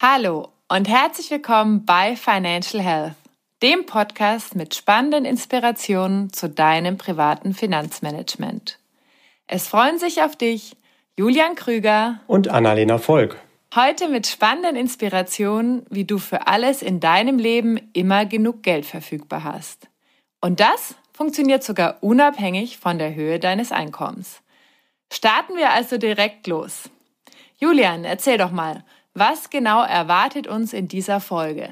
Hallo und herzlich willkommen bei Financial Health, dem Podcast mit spannenden Inspirationen zu deinem privaten Finanzmanagement. Es freuen sich auf dich Julian Krüger und Annalena Volk. Heute mit spannenden Inspirationen, wie du für alles in deinem Leben immer genug Geld verfügbar hast. Und das funktioniert sogar unabhängig von der Höhe deines Einkommens. Starten wir also direkt los. Julian, erzähl doch mal, was genau erwartet uns in dieser Folge?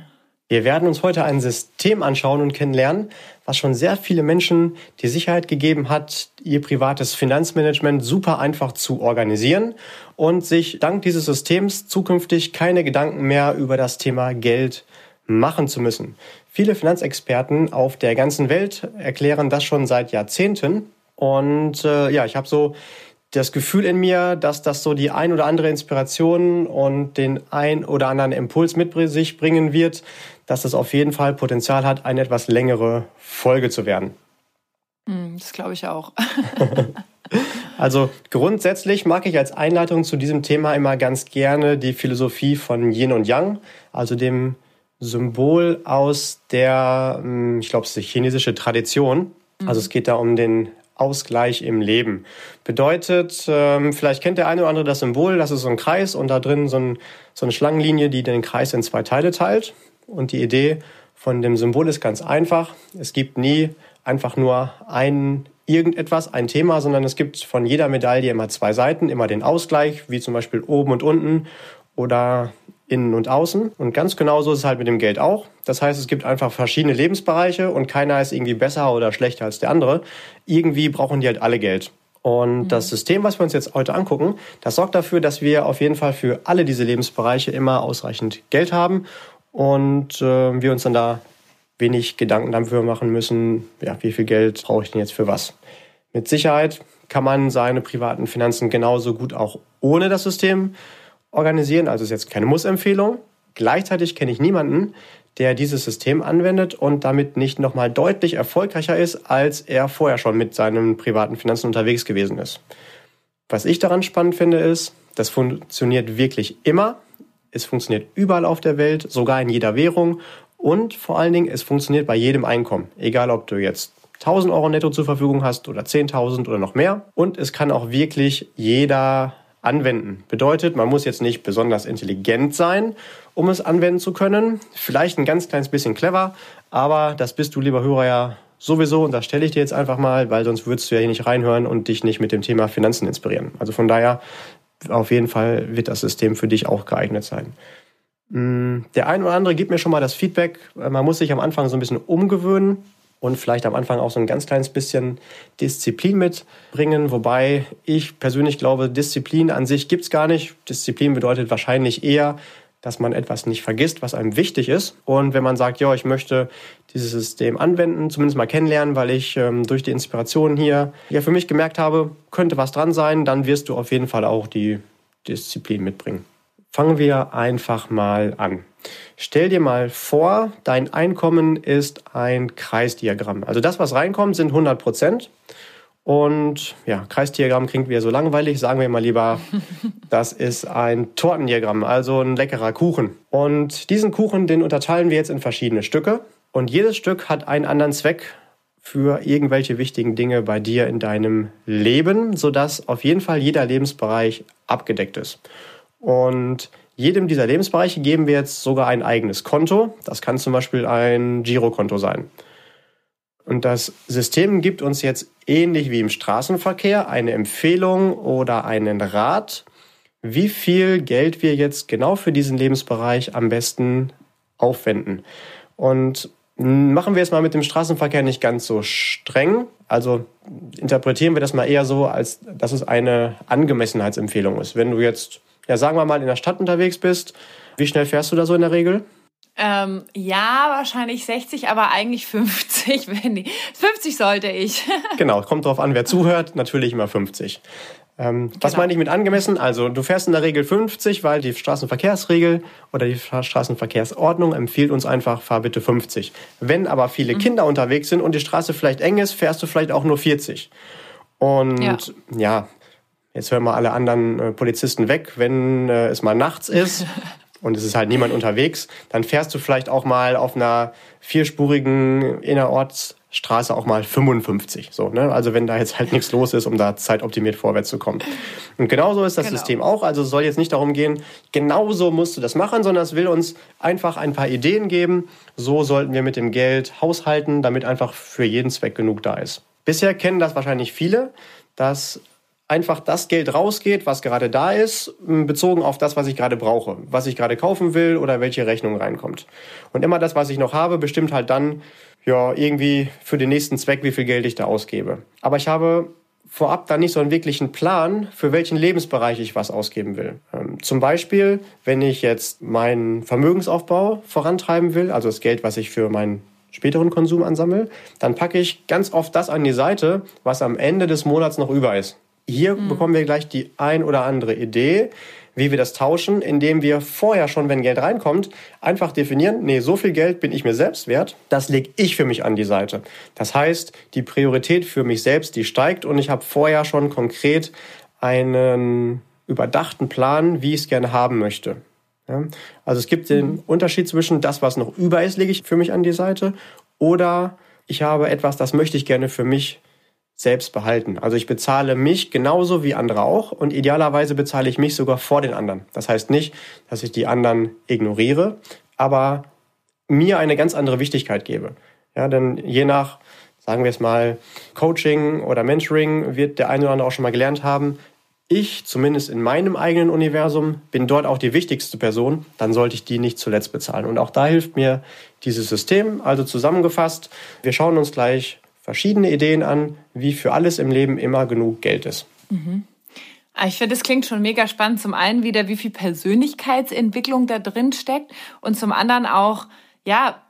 Wir werden uns heute ein System anschauen und kennenlernen, was schon sehr viele Menschen die Sicherheit gegeben hat, ihr privates Finanzmanagement super einfach zu organisieren und sich dank dieses Systems zukünftig keine Gedanken mehr über das Thema Geld machen zu müssen. Viele Finanzexperten auf der ganzen Welt erklären das schon seit Jahrzehnten. Und äh, ja, ich habe so das Gefühl in mir, dass das so die ein oder andere Inspiration und den ein oder anderen Impuls mit sich bringen wird, dass das auf jeden Fall Potenzial hat, eine etwas längere Folge zu werden. Hm, das glaube ich auch. also grundsätzlich mag ich als Einleitung zu diesem Thema immer ganz gerne die Philosophie von Yin und Yang, also dem Symbol aus der, hm, ich glaube, es ist die chinesische Tradition. Also es geht da um den Ausgleich im Leben. Bedeutet, ähm, vielleicht kennt der eine oder andere das Symbol, das ist so ein Kreis und da drin so, ein, so eine Schlangenlinie, die den Kreis in zwei Teile teilt. Und die Idee von dem Symbol ist ganz einfach. Es gibt nie einfach nur ein irgendetwas, ein Thema, sondern es gibt von jeder Medaille immer zwei Seiten, immer den Ausgleich, wie zum Beispiel oben und unten oder innen und außen. Und ganz genauso ist es halt mit dem Geld auch. Das heißt, es gibt einfach verschiedene Lebensbereiche und keiner ist irgendwie besser oder schlechter als der andere. Irgendwie brauchen die halt alle Geld. Und mhm. das System, was wir uns jetzt heute angucken, das sorgt dafür, dass wir auf jeden Fall für alle diese Lebensbereiche immer ausreichend Geld haben und äh, wir uns dann da wenig Gedanken dafür machen müssen, ja, wie viel Geld brauche ich denn jetzt für was. Mit Sicherheit kann man seine privaten Finanzen genauso gut auch ohne das System organisieren. Also ist jetzt keine Muss-Empfehlung. Gleichzeitig kenne ich niemanden, der dieses System anwendet und damit nicht nochmal deutlich erfolgreicher ist, als er vorher schon mit seinen privaten Finanzen unterwegs gewesen ist. Was ich daran spannend finde, ist, das funktioniert wirklich immer. Es funktioniert überall auf der Welt, sogar in jeder Währung. Und vor allen Dingen, es funktioniert bei jedem Einkommen. Egal, ob du jetzt 1000 Euro netto zur Verfügung hast oder 10.000 oder noch mehr. Und es kann auch wirklich jeder anwenden. Bedeutet, man muss jetzt nicht besonders intelligent sein, um es anwenden zu können. Vielleicht ein ganz kleines bisschen clever, aber das bist du, lieber Hörer, ja sowieso und das stelle ich dir jetzt einfach mal, weil sonst würdest du ja hier nicht reinhören und dich nicht mit dem Thema Finanzen inspirieren. Also von daher, auf jeden Fall wird das System für dich auch geeignet sein. Mm, der ein oder andere gibt mir schon mal das Feedback, man muss sich am Anfang so ein bisschen umgewöhnen und vielleicht am Anfang auch so ein ganz kleines bisschen Disziplin mitbringen. Wobei ich persönlich glaube, Disziplin an sich gibt's gar nicht. Disziplin bedeutet wahrscheinlich eher, dass man etwas nicht vergisst, was einem wichtig ist. Und wenn man sagt, ja, ich möchte dieses System anwenden, zumindest mal kennenlernen, weil ich ähm, durch die Inspiration hier ja für mich gemerkt habe, könnte was dran sein, dann wirst du auf jeden Fall auch die Disziplin mitbringen. Fangen wir einfach mal an. Stell dir mal vor, dein Einkommen ist ein Kreisdiagramm. Also das, was reinkommt, sind 100 Prozent. Und ja, Kreisdiagramm klingt wieder so langweilig. Sagen wir mal lieber, das ist ein Tortendiagramm, also ein leckerer Kuchen. Und diesen Kuchen, den unterteilen wir jetzt in verschiedene Stücke. Und jedes Stück hat einen anderen Zweck für irgendwelche wichtigen Dinge bei dir in deinem Leben, sodass auf jeden Fall jeder Lebensbereich abgedeckt ist. Und jedem dieser Lebensbereiche geben wir jetzt sogar ein eigenes Konto. Das kann zum Beispiel ein Girokonto sein. Und das System gibt uns jetzt ähnlich wie im Straßenverkehr eine Empfehlung oder einen Rat, wie viel Geld wir jetzt genau für diesen Lebensbereich am besten aufwenden. Und machen wir es mal mit dem Straßenverkehr nicht ganz so streng. Also interpretieren wir das mal eher so, als dass es eine Angemessenheitsempfehlung ist. Wenn du jetzt ja, sagen wir mal, in der Stadt unterwegs bist, wie schnell fährst du da so in der Regel? Ähm, ja, wahrscheinlich 60, aber eigentlich 50. Wenn die, 50 sollte ich. genau, kommt drauf an, wer zuhört. Natürlich immer 50. Ähm, genau. Was meine ich mit angemessen? Also du fährst in der Regel 50, weil die Straßenverkehrsregel oder die Straßenverkehrsordnung empfiehlt uns einfach, fahr bitte 50. Wenn aber viele mhm. Kinder unterwegs sind und die Straße vielleicht eng ist, fährst du vielleicht auch nur 40. Und ja, ja Jetzt hören wir alle anderen äh, Polizisten weg, wenn äh, es mal nachts ist und es ist halt niemand unterwegs, dann fährst du vielleicht auch mal auf einer vierspurigen Innerortsstraße auch mal 55. So, ne? Also wenn da jetzt halt nichts los ist, um da zeitoptimiert vorwärts zu kommen. Und genauso ist das genau. System auch. Also es soll jetzt nicht darum gehen, genauso musst du das machen, sondern es will uns einfach ein paar Ideen geben. So sollten wir mit dem Geld haushalten, damit einfach für jeden Zweck genug da ist. Bisher kennen das wahrscheinlich viele, dass einfach das Geld rausgeht, was gerade da ist, bezogen auf das, was ich gerade brauche, was ich gerade kaufen will oder welche Rechnung reinkommt. Und immer das, was ich noch habe, bestimmt halt dann ja irgendwie für den nächsten Zweck, wie viel Geld ich da ausgebe. Aber ich habe vorab dann nicht so einen wirklichen Plan, für welchen Lebensbereich ich was ausgeben will. Ähm, zum Beispiel, wenn ich jetzt meinen Vermögensaufbau vorantreiben will, also das Geld, was ich für meinen späteren Konsum ansammle, dann packe ich ganz oft das an die Seite, was am Ende des Monats noch über ist. Hier mhm. bekommen wir gleich die ein oder andere Idee, wie wir das tauschen, indem wir vorher schon, wenn Geld reinkommt, einfach definieren, nee, so viel Geld bin ich mir selbst wert, das lege ich für mich an die Seite. Das heißt, die Priorität für mich selbst, die steigt und ich habe vorher schon konkret einen überdachten Plan, wie ich es gerne haben möchte. Ja? Also es gibt den mhm. Unterschied zwischen das, was noch über ist, lege ich für mich an die Seite oder ich habe etwas, das möchte ich gerne für mich selbst behalten. Also ich bezahle mich genauso wie andere auch und idealerweise bezahle ich mich sogar vor den anderen. Das heißt nicht, dass ich die anderen ignoriere, aber mir eine ganz andere Wichtigkeit gebe. Ja, denn je nach, sagen wir es mal, Coaching oder Mentoring wird der eine oder andere auch schon mal gelernt haben, ich, zumindest in meinem eigenen Universum, bin dort auch die wichtigste Person, dann sollte ich die nicht zuletzt bezahlen. Und auch da hilft mir dieses System. Also zusammengefasst, wir schauen uns gleich verschiedene Ideen an, wie für alles im Leben immer genug Geld ist. Mhm. Ah, ich finde, das klingt schon mega spannend. Zum einen wieder, wie viel Persönlichkeitsentwicklung da drin steckt und zum anderen auch, ja,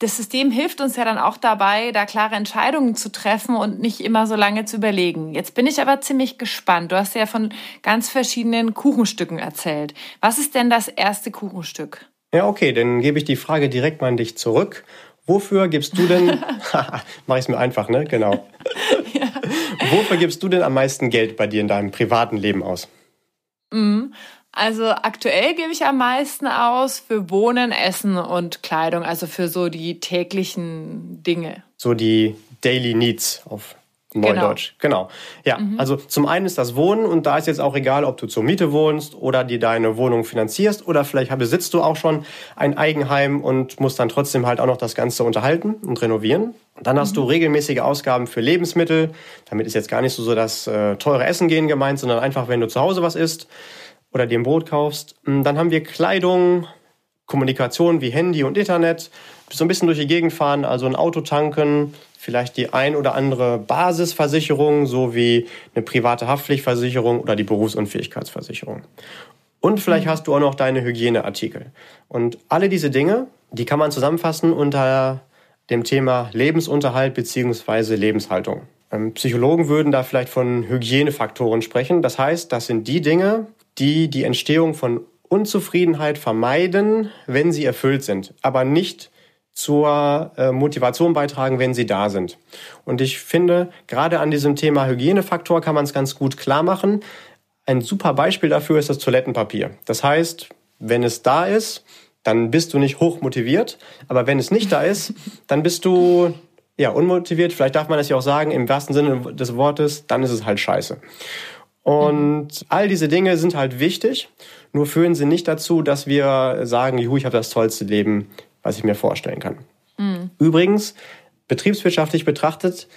das System hilft uns ja dann auch dabei, da klare Entscheidungen zu treffen und nicht immer so lange zu überlegen. Jetzt bin ich aber ziemlich gespannt. Du hast ja von ganz verschiedenen Kuchenstücken erzählt. Was ist denn das erste Kuchenstück? Ja, okay, dann gebe ich die Frage direkt mal an dich zurück Wofür gibst du denn, mach ich es mir einfach, ne? Genau. ja. Wofür gibst du denn am meisten Geld bei dir in deinem privaten Leben aus? Mhm. Also aktuell gebe ich am meisten aus für Wohnen, Essen und Kleidung, also für so die täglichen Dinge. So die Daily Needs auf Neudeutsch, genau. genau. Ja, mhm. also zum einen ist das Wohnen und da ist jetzt auch egal, ob du zur Miete wohnst oder dir deine Wohnung finanzierst oder vielleicht besitzt du auch schon ein Eigenheim und musst dann trotzdem halt auch noch das Ganze unterhalten und renovieren. Dann hast mhm. du regelmäßige Ausgaben für Lebensmittel. Damit ist jetzt gar nicht so, so das äh, teure Essen gehen gemeint, sondern einfach, wenn du zu Hause was isst oder dir ein Brot kaufst. Hm, dann haben wir Kleidung, Kommunikation wie Handy und Internet, so ein bisschen durch die Gegend fahren, also ein Auto tanken, vielleicht die ein oder andere Basisversicherung sowie eine private Haftpflichtversicherung oder die Berufsunfähigkeitsversicherung. Und vielleicht mhm. hast du auch noch deine Hygieneartikel. Und alle diese Dinge, die kann man zusammenfassen unter dem Thema Lebensunterhalt beziehungsweise Lebenshaltung. Ähm, Psychologen würden da vielleicht von Hygienefaktoren sprechen. Das heißt, das sind die Dinge, die die Entstehung von Unzufriedenheit vermeiden, wenn sie erfüllt sind, aber nicht zur äh, Motivation beitragen, wenn sie da sind. Und ich finde, gerade an diesem Thema Hygienefaktor kann man es ganz gut klar machen. Ein super Beispiel dafür ist das Toilettenpapier. Das heißt, wenn es da ist, dann bist du nicht hoch motiviert. Aber wenn es nicht da ist, dann bist du ja unmotiviert. Vielleicht darf man das ja auch sagen, im wahrsten Sinne des Wortes, dann ist es halt scheiße. Und all diese Dinge sind halt wichtig, nur führen sie nicht dazu, dass wir sagen, juhu, ich habe das tollste Leben was ich mir vorstellen kann. Mhm. Übrigens, betriebswirtschaftlich betrachtet,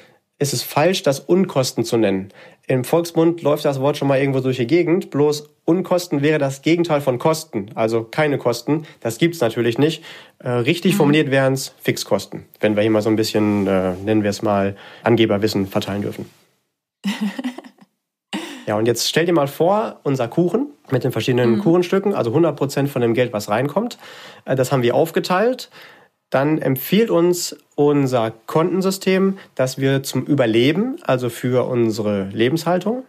ist es falsch, das Unkosten zu nennen. Im Volksmund läuft das Wort schon mal irgendwo durch die Gegend, bloß Unkosten wäre das Gegenteil von Kosten, also keine Kosten. Das gibt's natürlich nicht. Äh, richtig mhm. formuliert wären es Fixkosten, wenn wir hier mal so ein bisschen, äh, nennen wir es mal, Angeberwissen verteilen dürfen. ja, und jetzt stell dir mal vor, unser Kuchen, mit den verschiedenen mhm. Kuchenstücken, also 100 Prozent von dem Geld, was reinkommt. Äh, das haben wir aufgeteilt. Dann empfiehlt uns unser Kontensystem, dass wir zum Überleben, also für unsere Lebenshaltung,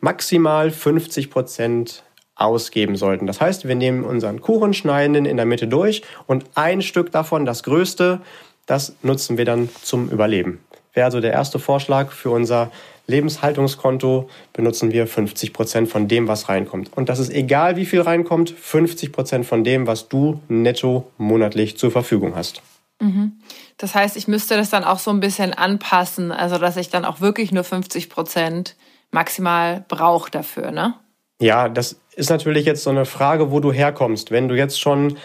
maximal 50 Prozent ausgeben sollten. Das heißt, wir nehmen unseren Kuchen, schneiden ihn in der Mitte durch und ein Stück davon, das größte, das nutzen wir dann zum Überleben. Wäre also der erste Vorschlag für unser Lebenshaltungskonto benutzen wir 50 Prozent von dem, was reinkommt. Und das ist egal, wie viel reinkommt, 50 Prozent von dem, was du netto monatlich zur Verfügung hast. Mhm. Das heißt, ich müsste das dann auch so ein bisschen anpassen, also dass ich dann auch wirklich nur 50 Prozent maximal brauche dafür, ne? Ja, das ist natürlich jetzt so eine Frage, wo du herkommst. Wenn du jetzt schon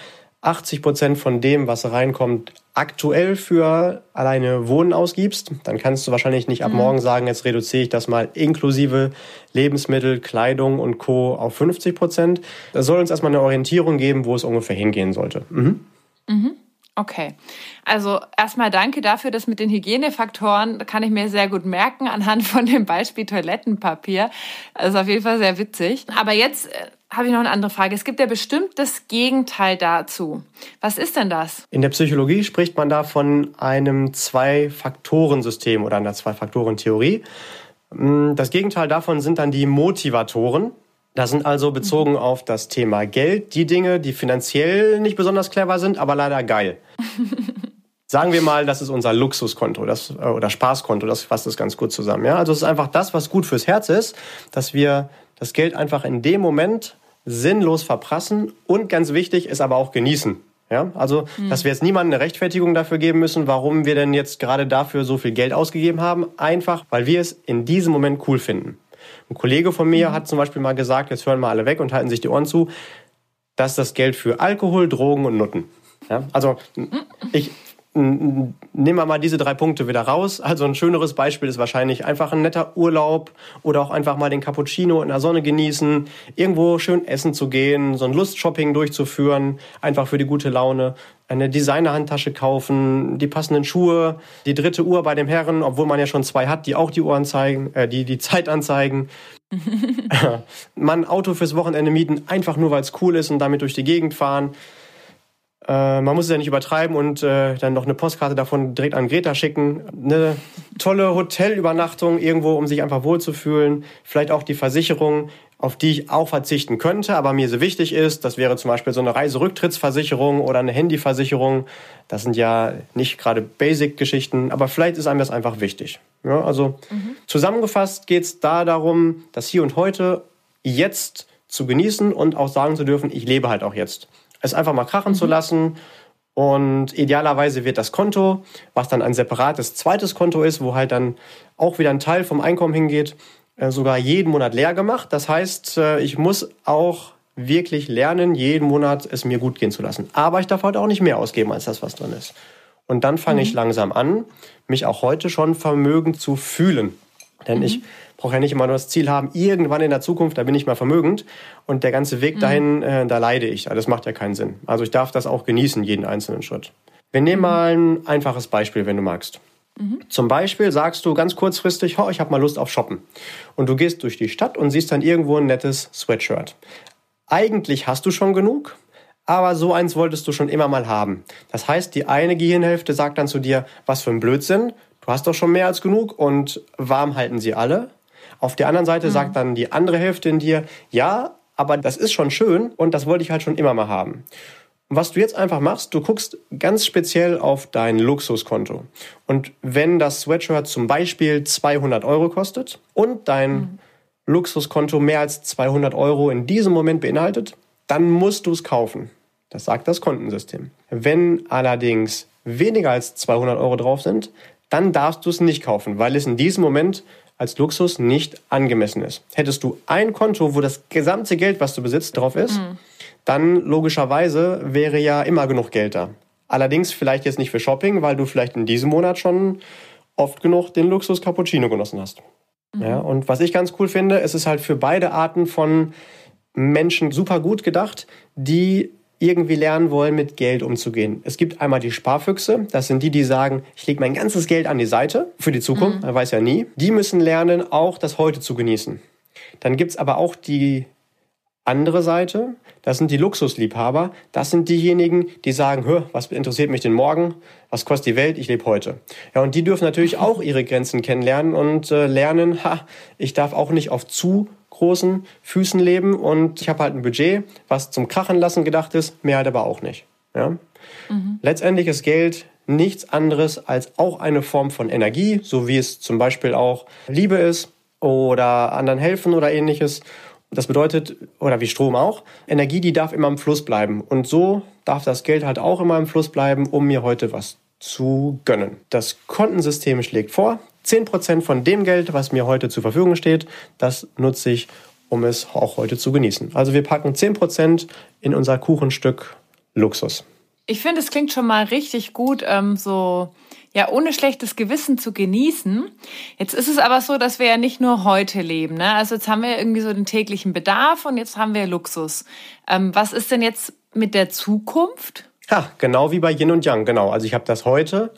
80 Prozent von dem, was reinkommt, aktuell für alleine Wohnen ausgibst, dann kannst du wahrscheinlich nicht ab mhm. morgen sagen, jetzt reduziere ich das mal inklusive Lebensmittel, Kleidung und Co. auf 50 Prozent. Das soll uns erstmal eine Orientierung geben, wo es ungefähr hingehen sollte. Mhm. Mhm. Okay. Also erstmal danke dafür, dass mit den Hygienefaktoren kann ich mir sehr gut merken anhand von dem Beispiel Toilettenpapier. Das ist auf jeden Fall sehr witzig. Aber jetzt äh, habe ich noch eine andere Frage. Es gibt ja bestimmt das Gegenteil dazu. Was ist denn das? In der Psychologie spricht man da von einem Zwei-Faktoren-System oder einer Zwei-Faktoren-Theorie. Mm, das Gegenteil davon sind dann die Motivatoren. Das sind also bezogen auf das Thema Geld die Dinge, die finanziell nicht besonders clever sind, aber leider geil. Sagen wir mal, das ist unser Luxuskonto das, äh, oder Spaßkonto, das fasst es ganz gut zusammen. Ja? Also es ist einfach das, was gut fürs Herz ist, dass wir das Geld einfach in dem Moment sinnlos verprassen und ganz wichtig ist aber auch genießen. Ja, also, mhm. dass wir jetzt niemandem eine Rechtfertigung dafür geben müssen, warum wir denn jetzt gerade dafür so viel Geld ausgegeben haben. Einfach, weil wir es in diesem Moment cool finden. Ein Kollege von mir mhm. hat zum Beispiel mal gesagt, jetzt hören mal alle weg und halten sich die Ohren zu, dass das Geld für Alkohol, Drogen und Nutten. Ja, also ich nehmen wir mal diese drei Punkte wieder raus. Also ein schöneres Beispiel ist wahrscheinlich einfach ein netter Urlaub oder auch einfach mal den Cappuccino in der Sonne genießen, irgendwo schön essen zu gehen, so ein Lustshopping durchzuführen, einfach für die gute Laune eine Designerhandtasche kaufen, die passenden Schuhe, die dritte Uhr bei dem Herren, obwohl man ja schon zwei hat, die auch die Uhren zeigen, äh, die die Zeit anzeigen. man ein Auto fürs Wochenende mieten, einfach nur weil es cool ist und damit durch die Gegend fahren. Äh, man muss es ja nicht übertreiben und äh, dann noch eine Postkarte davon direkt an Greta schicken. Eine tolle Hotelübernachtung irgendwo, um sich einfach wohlzufühlen. Vielleicht auch die Versicherung auf die ich auch verzichten könnte, aber mir so wichtig ist, das wäre zum Beispiel so eine Reiserücktrittsversicherung oder eine Handyversicherung. Das sind ja nicht gerade Basic-Geschichten, aber vielleicht ist einem das einfach wichtig. Ja, also mhm. zusammengefasst geht es da darum, das Hier und Heute jetzt zu genießen und auch sagen zu dürfen, ich lebe halt auch jetzt. Es einfach mal krachen mhm. zu lassen und idealerweise wird das Konto, was dann ein separates zweites Konto ist, wo halt dann auch wieder ein Teil vom Einkommen hingeht, äh, sogar jeden Monat leer gemacht. Das heißt, äh, ich muss auch wirklich lernen, jeden Monat es mir gut gehen zu lassen. Aber ich darf heute auch nicht mehr ausgeben als das, was drin ist. Und dann fange mhm. ich langsam an, mich auch heute schon vermögend zu fühlen. Denn mhm. ich brauche ja nicht immer nur das Ziel haben, irgendwann in der Zukunft, da bin ich mal vermögend. Und der ganze Weg mhm. dahin, äh, da leide ich. Das macht ja keinen Sinn. Also ich darf das auch genießen, jeden einzelnen Schritt. Wir nehmen mhm. mal ein einfaches Beispiel, wenn du magst. Mhm. Zum Beispiel sagst du ganz kurzfristig, oh, ich habe mal Lust auf Shoppen. Und du gehst durch die Stadt und siehst dann irgendwo ein nettes Sweatshirt. Eigentlich hast du schon genug, aber so eins wolltest du schon immer mal haben. Das heißt, die eine Gehirnhälfte sagt dann zu dir, was für ein Blödsinn, du hast doch schon mehr als genug und warm halten sie alle. Auf der anderen Seite mhm. sagt dann die andere Hälfte in dir, ja, aber das ist schon schön und das wollte ich halt schon immer mal haben. Was du jetzt einfach machst, du guckst ganz speziell auf dein Luxuskonto. Und wenn das Sweatshirt zum Beispiel 200 Euro kostet und dein mhm. Luxuskonto mehr als 200 Euro in diesem Moment beinhaltet, dann musst du es kaufen. Das sagt das Kontensystem. Wenn allerdings weniger als 200 Euro drauf sind, dann darfst du es nicht kaufen, weil es in diesem Moment als Luxus nicht angemessen ist. Hättest du ein Konto, wo das gesamte Geld, was du besitzt, drauf ist, mhm dann logischerweise wäre ja immer genug Geld da. Allerdings vielleicht jetzt nicht für Shopping, weil du vielleicht in diesem Monat schon oft genug den Luxus Cappuccino genossen hast. Mhm. Ja, und was ich ganz cool finde, es ist halt für beide Arten von Menschen super gut gedacht, die irgendwie lernen wollen, mit Geld umzugehen. Es gibt einmal die Sparfüchse, das sind die, die sagen, ich lege mein ganzes Geld an die Seite für die Zukunft, mhm. man weiß ja nie. Die müssen lernen, auch das Heute zu genießen. Dann gibt's aber auch die andere Seite, das sind die Luxusliebhaber, das sind diejenigen, die sagen, was interessiert mich denn morgen, was kostet die Welt, ich lebe heute. Ja, und die dürfen natürlich auch ihre Grenzen kennenlernen und äh, lernen, ha, ich darf auch nicht auf zu großen Füßen leben und ich habe halt ein Budget, was zum Krachen lassen gedacht ist, mehr halt aber auch nicht. Ja? Mhm. Letztendlich ist Geld nichts anderes als auch eine Form von Energie, so wie es zum Beispiel auch Liebe ist oder anderen helfen oder ähnliches. Das bedeutet, oder wie Strom auch, Energie, die darf immer im Fluss bleiben. Und so darf das Geld halt auch immer im Fluss bleiben, um mir heute was zu gönnen. Das Kontensystem schlägt vor, 10% von dem Geld, was mir heute zur Verfügung steht, das nutze ich, um es auch heute zu genießen. Also wir packen 10% in unser Kuchenstück Luxus. Ich finde, es klingt schon mal richtig gut, ähm, so ja ohne schlechtes Gewissen zu genießen. Jetzt ist es aber so, dass wir ja nicht nur heute leben. Ne? Also jetzt haben wir irgendwie so den täglichen Bedarf und jetzt haben wir Luxus. Ähm, was ist denn jetzt mit der Zukunft? Ja, genau wie bei Yin und Yang, genau. Also ich habe das heute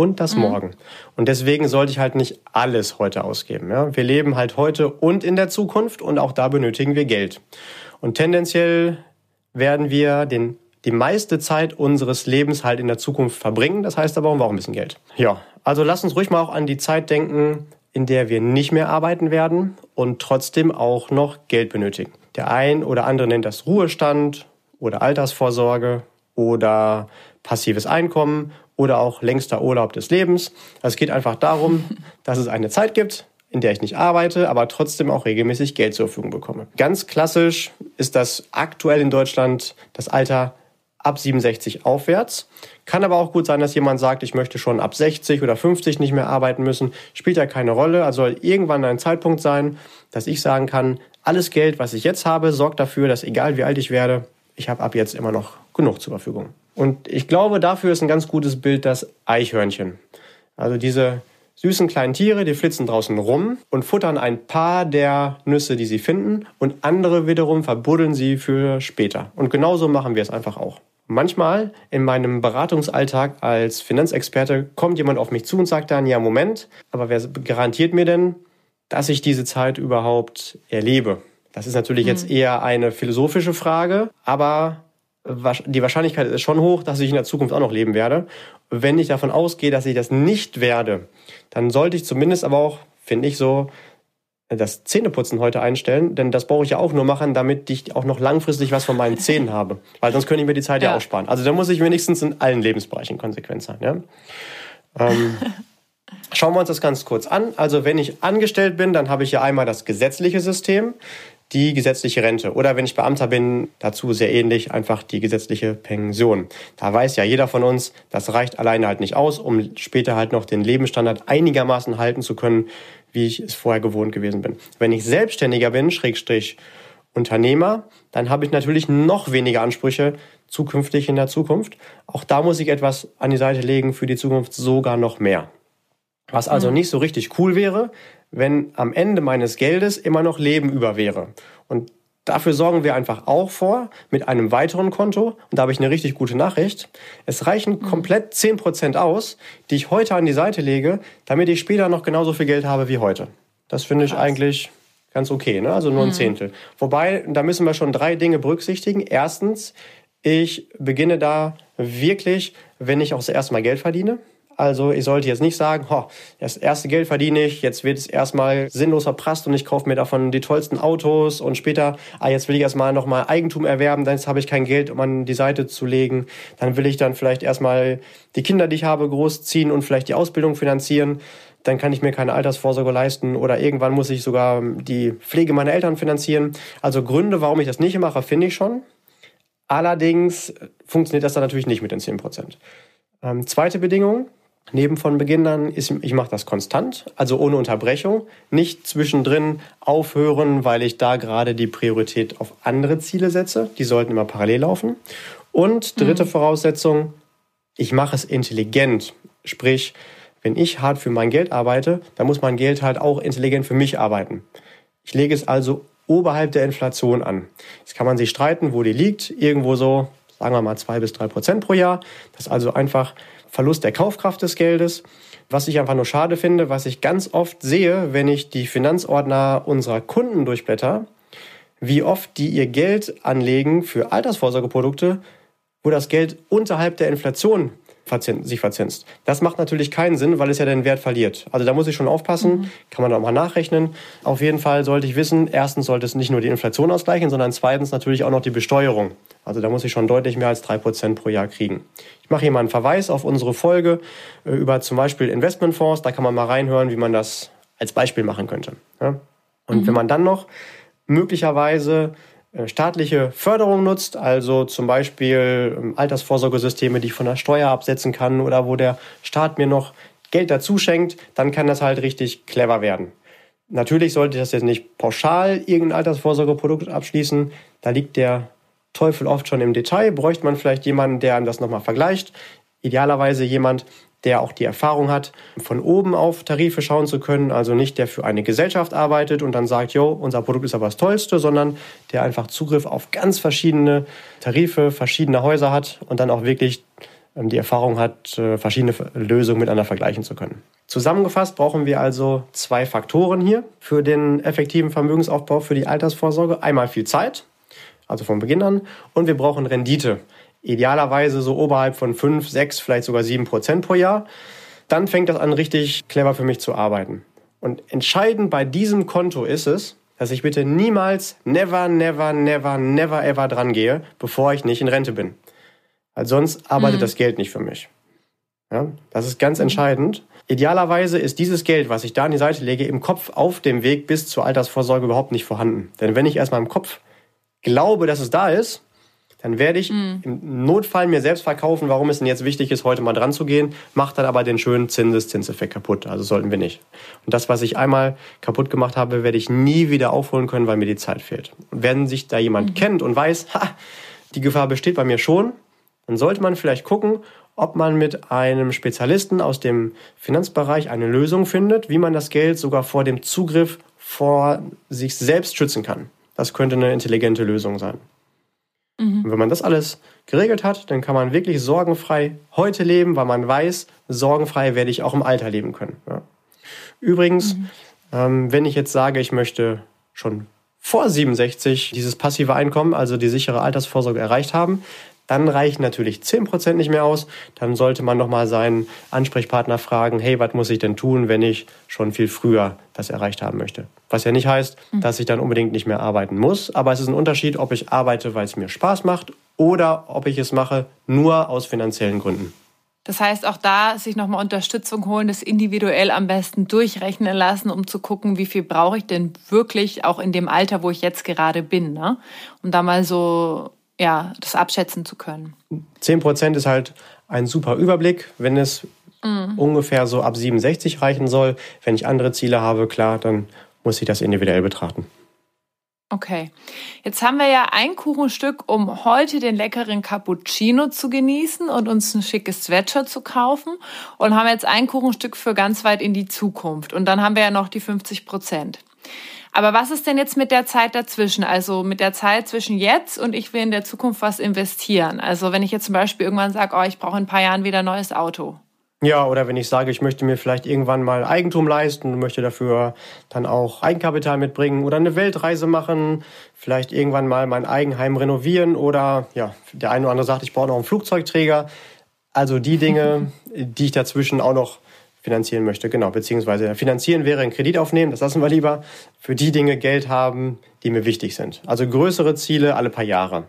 und das mhm. morgen. Und deswegen sollte ich halt nicht alles heute ausgeben. Ja? Wir leben halt heute und in der Zukunft und auch da benötigen wir Geld. Und tendenziell werden wir den die meiste Zeit unseres Lebens halt in der Zukunft verbringen. Das heißt aber, wir auch ein bisschen Geld. Ja, also lass uns ruhig mal auch an die Zeit denken, in der wir nicht mehr arbeiten werden und trotzdem auch noch Geld benötigen. Der ein oder andere nennt das Ruhestand oder Altersvorsorge oder passives Einkommen oder auch längster Urlaub des Lebens. Also es geht einfach darum, dass es eine Zeit gibt, in der ich nicht arbeite, aber trotzdem auch regelmäßig Geld zur Verfügung bekomme. Ganz klassisch ist das aktuell in Deutschland das Alter ab 67 aufwärts. Kann aber auch gut sein, dass jemand sagt, ich möchte schon ab 60 oder 50 nicht mehr arbeiten müssen. Spielt ja keine Rolle. Also soll irgendwann ein Zeitpunkt sein, dass ich sagen kann, alles Geld, was ich jetzt habe, sorgt dafür, dass egal wie alt ich werde, ich habe ab jetzt immer noch genug zur Verfügung. Und ich glaube, dafür ist ein ganz gutes Bild das Eichhörnchen. Also diese süßen kleinen Tiere, die flitzen draußen rum und futtern ein paar der Nüsse, die sie finden, und andere wiederum verbuddeln sie für später. Und genauso machen wir es einfach auch. Manchmal in meinem Beratungsalltag als Finanzexperte kommt jemand auf mich zu und sagt dann, ja, Moment, aber wer garantiert mir denn, dass ich diese Zeit überhaupt erlebe? Das ist natürlich mhm. jetzt eher eine philosophische Frage, aber die Wahrscheinlichkeit ist schon hoch, dass ich in der Zukunft auch noch leben werde. Wenn ich davon ausgehe, dass ich das nicht werde, dann sollte ich zumindest aber auch, finde ich so, das Zähneputzen heute einstellen, denn das brauche ich ja auch nur machen, damit ich auch noch langfristig was von meinen Zähnen habe. Weil sonst könnte ich mir die Zeit ja, ja auch sparen. Also da muss ich wenigstens in allen Lebensbereichen konsequent sein. Ja? Ähm, schauen wir uns das ganz kurz an. Also wenn ich angestellt bin, dann habe ich ja einmal das gesetzliche System, die gesetzliche Rente. Oder wenn ich Beamter bin, dazu sehr ähnlich, einfach die gesetzliche Pension. Da weiß ja jeder von uns, das reicht alleine halt nicht aus, um später halt noch den Lebensstandard einigermaßen halten zu können, wie ich es vorher gewohnt gewesen bin. Wenn ich Selbstständiger bin, Schrägstrich Unternehmer, dann habe ich natürlich noch weniger Ansprüche zukünftig in der Zukunft. Auch da muss ich etwas an die Seite legen für die Zukunft, sogar noch mehr. Was also mhm. nicht so richtig cool wäre, wenn am Ende meines Geldes immer noch Leben über wäre. Und Dafür sorgen wir einfach auch vor mit einem weiteren Konto. Und da habe ich eine richtig gute Nachricht. Es reichen mhm. komplett 10% aus, die ich heute an die Seite lege, damit ich später noch genauso viel Geld habe wie heute. Das finde ich eigentlich ganz okay, ne? also nur ein mhm. Zehntel. Wobei, da müssen wir schon drei Dinge berücksichtigen. Erstens, ich beginne da wirklich, wenn ich auch das erste Mal Geld verdiene. Also ich sollte jetzt nicht sagen, ho, das erste Geld verdiene ich, jetzt wird es erstmal sinnlos verprasst und ich kaufe mir davon die tollsten Autos und später, ah, jetzt will ich erstmal nochmal Eigentum erwerben, dann habe ich kein Geld, um an die Seite zu legen. Dann will ich dann vielleicht erstmal die Kinder, die ich habe, großziehen und vielleicht die Ausbildung finanzieren. Dann kann ich mir keine Altersvorsorge leisten oder irgendwann muss ich sogar die Pflege meiner Eltern finanzieren. Also Gründe, warum ich das nicht mache, finde ich schon. Allerdings funktioniert das dann natürlich nicht mit den 10 Prozent. Ähm, zweite Bedingung, Neben von Beginn an ist, ich mache das konstant, also ohne Unterbrechung, nicht zwischendrin aufhören, weil ich da gerade die Priorität auf andere Ziele setze. Die sollten immer parallel laufen. Und dritte mhm. Voraussetzung, ich mache es intelligent. Sprich, wenn ich hart für mein Geld arbeite, dann muss mein Geld halt auch intelligent für mich arbeiten. Ich lege es also oberhalb der Inflation an. Jetzt kann man sich streiten, wo die liegt. Irgendwo so, sagen wir mal, zwei bis drei Prozent pro Jahr. Das ist also einfach Verlust der Kaufkraft des Geldes. Was ich einfach nur schade finde, was ich ganz oft sehe, wenn ich die Finanzordner unserer Kunden durchblätter, wie oft die ihr Geld anlegen für Altersvorsorgeprodukte, wo das Geld unterhalb der Inflation sich verzinst. Das macht natürlich keinen Sinn, weil es ja den Wert verliert. Also da muss ich schon aufpassen, mhm. kann man auch mal nachrechnen. Auf jeden Fall sollte ich wissen, erstens sollte es nicht nur die Inflation ausgleichen, sondern zweitens natürlich auch noch die Besteuerung. Also da muss ich schon deutlich mehr als drei Prozent pro Jahr kriegen. Ich mache hier mal einen Verweis auf unsere Folge äh, über zum Beispiel Investmentfonds. Da kann man mal reinhören, wie man das als Beispiel machen könnte. Und mhm. wenn man dann noch möglicherweise staatliche Förderung nutzt, also zum Beispiel ähm, Altersvorsorgesysteme, die ich von der Steuer absetzen kann oder wo der Staat mir noch Geld dazu schenkt, dann kann das halt richtig clever werden. Natürlich sollte ich das jetzt nicht pauschal irgendein Altersvorsorgeprodukt abschließen. Da liegt der Teufel oft schon im Detail. Bräuchte man vielleicht jemanden, der einem das nochmal vergleicht. Idealerweise jemand, der auch die Erfahrung hat, von oben auf Tarife schauen zu können. Also nicht der für eine Gesellschaft arbeitet und dann sagt, jo, unser Produkt ist aber das Tollste, sondern der einfach Zugriff auf ganz verschiedene Tarife, verschiedene Häuser hat und dann auch wirklich ähm, die Erfahrung hat, äh, verschiedene Lösungen miteinander vergleichen zu können. Zusammengefasst brauchen wir also zwei Faktoren hier für den effektiven Vermögensaufbau für die Altersvorsorge. Einmal viel Zeit, also von Beginn an, und wir brauchen Rendite idealerweise so oberhalb von 5, 6, vielleicht sogar 7 Prozent pro Jahr. Dann fängt das an, richtig clever für mich zu arbeiten. Und entscheidend bei diesem Konto ist es, dass ich bitte niemals, never, never, never, never, ever dran gehe, bevor ich nicht in Rente bin. Weil sonst arbeitet mhm. das Geld nicht für mich. Ja, das ist ganz mhm. entscheidend. Idealerweise ist dieses Geld, was ich da an die Seite lege, im Kopf auf dem Weg bis zur Altersvorsorge überhaupt nicht vorhanden. Denn wenn ich erstmal im Kopf glaube, dass es da ist, dann werde ich mhm. im Notfall mir selbst verkaufen, warum es denn jetzt wichtig ist, heute mal dran zu gehen, macht dann aber den schönen Zinseszinseffekt kaputt. Also sollten wir nicht. Und das, was ich einmal kaputt gemacht habe, werde ich nie wieder aufholen können, weil mir die Zeit fehlt. Und wenn sich da jemand mhm. kennt und weiß, ha, die Gefahr besteht bei mir schon, dann sollte man vielleicht gucken, ob man mit einem Spezialisten aus dem Finanzbereich eine Lösung findet, wie man das Geld sogar vor dem Zugriff vor sich selbst schützen kann. Das könnte eine intelligente Lösung sein. Mhm. Und wenn man das alles geregelt hat, dann kann man wirklich sorgenfrei heute leben, weil man weiß, sorgenfrei werde ich auch im Alter leben können. Ja. Übrigens, mhm. ähm, wenn ich jetzt sage, ich möchte schon vor 67 dieses passive Einkommen, also die sichere Altersvorsorge erreicht haben, dann reichen natürlich 10% nicht mehr aus. Dann sollte man nochmal seinen Ansprechpartner fragen, hey, was muss ich denn tun, wenn ich schon viel früher das erreicht haben möchte? Was ja nicht heißt, hm. dass ich dann unbedingt nicht mehr arbeiten muss, aber es ist ein Unterschied, ob ich arbeite, weil es mir Spaß macht oder ob ich es mache nur aus finanziellen Gründen. Das heißt, auch da sich nochmal Unterstützung holen, das individuell am besten durchrechnen lassen, um zu gucken, wie viel brauche ich denn wirklich auch in dem Alter, wo ich jetzt gerade bin, ne? Um da mal so ja, das abschätzen zu können. 10 Prozent ist halt ein super Überblick. Wenn es mhm. ungefähr so ab 67 reichen soll, wenn ich andere Ziele habe, klar, dann muss ich das individuell betrachten. Okay, jetzt haben wir ja ein Kuchenstück, um heute den leckeren Cappuccino zu genießen und uns ein schickes Sweatshirt zu kaufen und haben jetzt ein Kuchenstück für ganz weit in die Zukunft und dann haben wir ja noch die 50 Prozent. Aber was ist denn jetzt mit der Zeit dazwischen? Also mit der Zeit zwischen jetzt und ich will in der Zukunft was investieren. Also wenn ich jetzt zum Beispiel irgendwann sage, oh, ich brauche in ein paar Jahren wieder ein neues Auto. Ja, oder wenn ich sage, ich möchte mir vielleicht irgendwann mal Eigentum leisten, möchte dafür dann auch Eigenkapital mitbringen oder eine Weltreise machen, vielleicht irgendwann mal mein Eigenheim renovieren oder ja, der eine oder andere sagt, ich brauche noch einen Flugzeugträger. Also die Dinge, die ich dazwischen auch noch finanzieren möchte. Genau, beziehungsweise finanzieren wäre ein Kredit aufnehmen, das lassen wir lieber. Für die Dinge Geld haben, die mir wichtig sind. Also größere Ziele alle paar Jahre.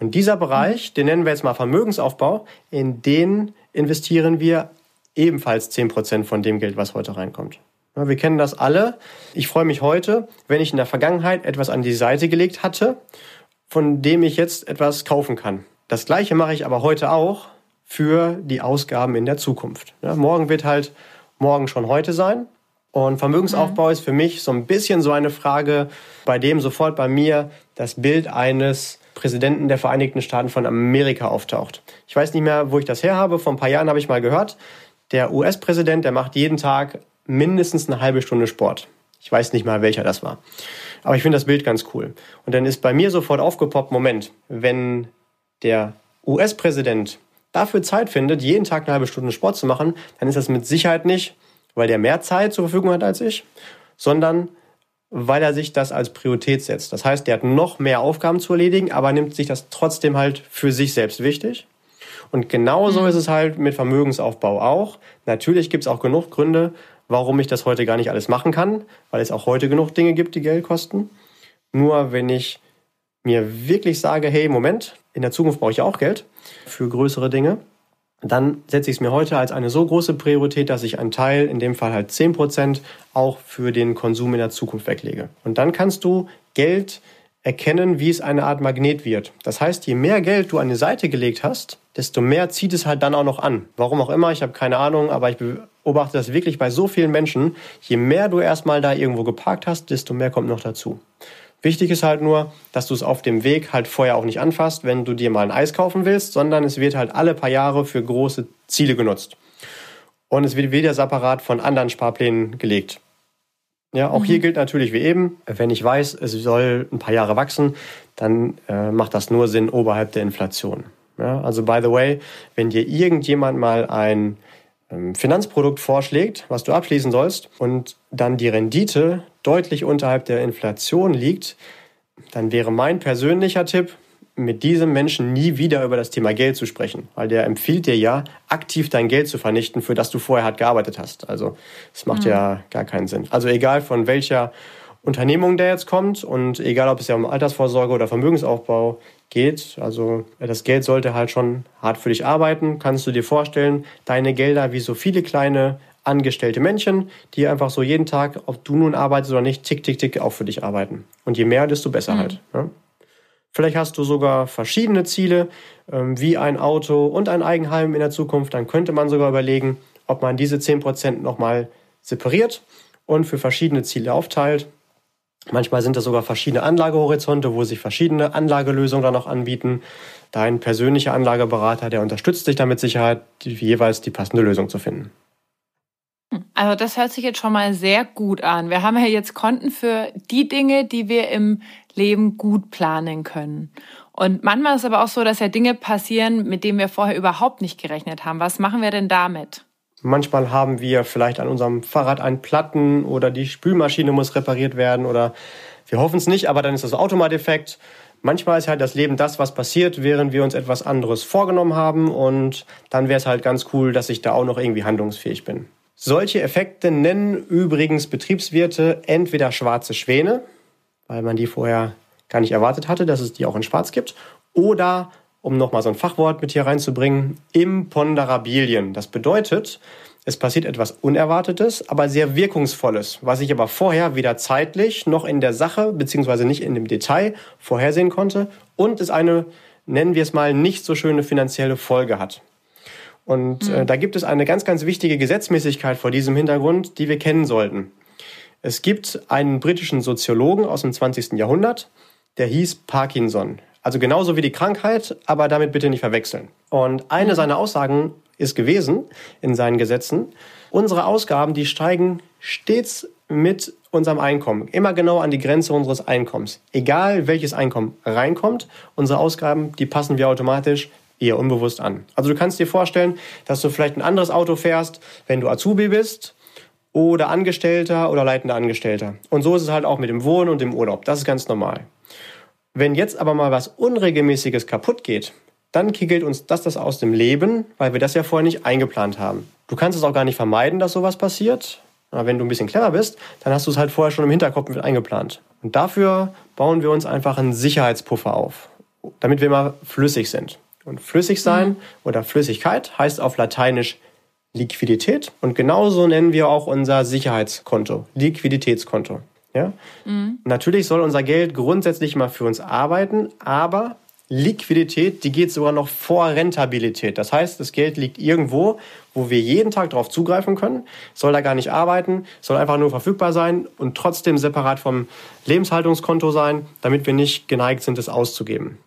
Und dieser Bereich, den nennen wir jetzt mal Vermögensaufbau, in den investieren wir ebenfalls zehn Prozent von dem Geld, was heute reinkommt. Wir kennen das alle. Ich freue mich heute, wenn ich in der Vergangenheit etwas an die Seite gelegt hatte, von dem ich jetzt etwas kaufen kann. Das gleiche mache ich aber heute auch für die Ausgaben in der Zukunft. Ja, morgen wird halt morgen schon heute sein. Und Vermögensaufbau mhm. ist für mich so ein bisschen so eine Frage, bei dem sofort bei mir das Bild eines Präsidenten der Vereinigten Staaten von Amerika auftaucht. Ich weiß nicht mehr, wo ich das her habe. Vor ein paar Jahren habe ich mal gehört, der US-Präsident, der macht jeden Tag mindestens eine halbe Stunde Sport. Ich weiß nicht mal, welcher das war. Aber ich finde das Bild ganz cool. Und dann ist bei mir sofort aufgepoppt, Moment, wenn der US-Präsident dafür Zeit findet, jeden Tag eine halbe Stunde Sport zu machen, dann ist das mit Sicherheit nicht, weil der mehr Zeit zur Verfügung hat als ich, sondern weil er sich das als Priorität setzt. Das heißt, der hat noch mehr Aufgaben zu erledigen, aber nimmt sich das trotzdem halt für sich selbst wichtig. Und genauso mhm. ist es halt mit Vermögensaufbau auch. Natürlich gibt es auch genug Gründe, warum ich das heute gar nicht alles machen kann, weil es auch heute genug Dinge gibt, die Geld kosten. Nur wenn ich mir wirklich sage, hey, Moment, in der Zukunft brauche ich auch Geld für größere Dinge, dann setze ich es mir heute als eine so große Priorität, dass ich einen Teil, in dem Fall halt 10%, auch für den Konsum in der Zukunft weglege. Und dann kannst du Geld erkennen, wie es eine Art Magnet wird. Das heißt, je mehr Geld du an die Seite gelegt hast, desto mehr zieht es halt dann auch noch an. Warum auch immer, ich habe keine Ahnung, aber ich beobachte das wirklich bei so vielen Menschen. Je mehr du erstmal da irgendwo geparkt hast, desto mehr kommt noch dazu. Wichtig ist halt nur, dass du es auf dem Weg halt vorher auch nicht anfasst, wenn du dir mal ein Eis kaufen willst, sondern es wird halt alle paar Jahre für große Ziele genutzt. Und es wird wieder separat von anderen Sparplänen gelegt. Ja, auch mhm. hier gilt natürlich wie eben, wenn ich weiß, es soll ein paar Jahre wachsen, dann äh, macht das nur Sinn oberhalb der Inflation. Ja, also by the way, wenn dir irgendjemand mal ein Finanzprodukt vorschlägt, was du abschließen sollst, und dann die Rendite deutlich unterhalb der Inflation liegt, dann wäre mein persönlicher Tipp, mit diesem Menschen nie wieder über das Thema Geld zu sprechen, weil der empfiehlt dir ja, aktiv dein Geld zu vernichten, für das du vorher hart gearbeitet hast. Also es macht mhm. ja gar keinen Sinn. Also egal von welcher Unternehmung der jetzt kommt und egal ob es ja um Altersvorsorge oder Vermögensaufbau geht. Also das Geld sollte halt schon hart für dich arbeiten. Kannst du dir vorstellen, deine Gelder wie so viele kleine angestellte Männchen, die einfach so jeden Tag, ob du nun arbeitest oder nicht, tick, tick, tick, auch für dich arbeiten. Und je mehr, desto besser mhm. halt. Ja? Vielleicht hast du sogar verschiedene Ziele, ähm, wie ein Auto und ein Eigenheim in der Zukunft. Dann könnte man sogar überlegen, ob man diese 10% nochmal separiert und für verschiedene Ziele aufteilt. Manchmal sind das sogar verschiedene Anlagehorizonte, wo sich verschiedene Anlagelösungen dann noch anbieten. Dein persönlicher Anlageberater, der unterstützt dich damit Sicherheit, jeweils die passende Lösung zu finden. Also das hört sich jetzt schon mal sehr gut an. Wir haben ja jetzt Konten für die Dinge, die wir im Leben gut planen können. Und manchmal ist es aber auch so, dass ja Dinge passieren, mit denen wir vorher überhaupt nicht gerechnet haben. Was machen wir denn damit? Manchmal haben wir vielleicht an unserem Fahrrad einen Platten oder die Spülmaschine muss repariert werden oder wir hoffen es nicht, aber dann ist das Auto. Manchmal ist halt das Leben das, was passiert, während wir uns etwas anderes vorgenommen haben und dann wäre es halt ganz cool, dass ich da auch noch irgendwie handlungsfähig bin. Solche Effekte nennen übrigens Betriebswirte entweder schwarze Schwäne, weil man die vorher gar nicht erwartet hatte, dass es die auch in Schwarz gibt, oder um nochmal so ein Fachwort mit hier reinzubringen, Imponderabilien. Das bedeutet, es passiert etwas Unerwartetes, aber sehr Wirkungsvolles, was ich aber vorher weder zeitlich noch in der Sache, beziehungsweise nicht in dem Detail vorhersehen konnte und es eine, nennen wir es mal, nicht so schöne finanzielle Folge hat. Und äh, da gibt es eine ganz, ganz wichtige Gesetzmäßigkeit vor diesem Hintergrund, die wir kennen sollten. Es gibt einen britischen Soziologen aus dem 20. Jahrhundert, der hieß Parkinson. Also genauso wie die Krankheit, aber damit bitte nicht verwechseln. Und eine mhm. seiner Aussagen ist gewesen in seinen Gesetzen, unsere Ausgaben, die steigen stets mit unserem Einkommen, immer genau an die Grenze unseres Einkommens. Egal welches Einkommen reinkommt, unsere Ausgaben, die passen wir automatisch eher unbewusst an. Also du kannst dir vorstellen, dass du vielleicht ein anderes Auto fährst, wenn du Azubi bist oder Angestellter oder leitender Angestellter. Und so ist es halt auch mit dem Wohnen und dem Urlaub. Das ist ganz normal. Wenn jetzt aber mal was Unregelmäßiges kaputt geht, dann kickelt uns das das aus dem Leben, weil wir das ja vorher nicht eingeplant haben. Du kannst es auch gar nicht vermeiden, dass sowas passiert. Aber wenn du ein bisschen clever bist, dann hast du es halt vorher schon im Hinterkopf mit eingeplant. Und dafür bauen wir uns einfach einen Sicherheitspuffer auf, damit wir immer flüssig sind. Und flüssig sein mhm. oder Flüssigkeit heißt auf Lateinisch Liquidität. Und genauso nennen wir auch unser Sicherheitskonto, Liquiditätskonto. Ja? Mhm. Natürlich soll unser Geld grundsätzlich mal für uns arbeiten, aber Liquidität, die geht sogar noch vor Rentabilität. Das heißt, das Geld liegt irgendwo, wo wir jeden Tag darauf zugreifen können, soll da gar nicht arbeiten, soll einfach nur verfügbar sein und trotzdem separat vom Lebenshaltungskonto sein, damit wir nicht geneigt sind, es auszugeben.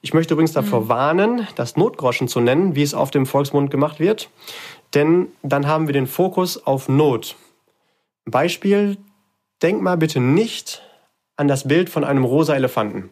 Ich möchte übrigens davor mhm. warnen, das Notgroschen zu nennen, wie es auf dem Volksmund gemacht wird, denn dann haben wir den Fokus auf Not. Beispiel, denk mal bitte nicht an das Bild von einem rosa Elefanten.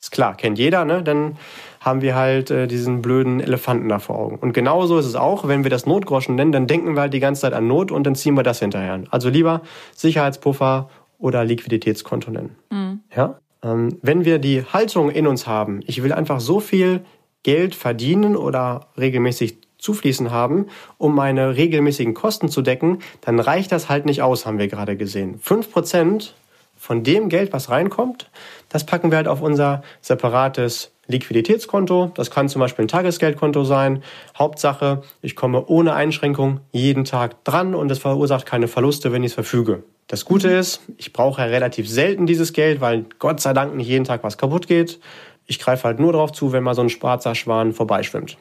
Ist klar, kennt jeder, ne? Dann haben wir halt äh, diesen blöden Elefanten da vor Augen. Und genauso ist es auch, wenn wir das Notgroschen nennen, dann denken wir halt die ganze Zeit an Not und dann ziehen wir das hinterher. Also lieber Sicherheitspuffer oder Liquiditätskonto nennen. Mhm. Ja? Ähm, wenn wir die Haltung in uns haben, ich will einfach so viel Geld verdienen oder regelmäßig zufließen haben, um meine regelmäßigen Kosten zu decken, dann reicht das halt nicht aus, haben wir gerade gesehen. Fünf Prozent von dem Geld, was reinkommt, das packen wir halt auf unser separates Liquiditätskonto. Das kann zum Beispiel ein Tagesgeldkonto sein. Hauptsache, ich komme ohne Einschränkung jeden Tag dran und es verursacht keine Verluste, wenn ich es verfüge. Das Gute ist, ich brauche ja relativ selten dieses Geld, weil Gott sei Dank nicht jeden Tag was kaputt geht. Ich greife halt nur darauf zu, wenn mal so ein schwarzer Schwan vorbeischwimmt.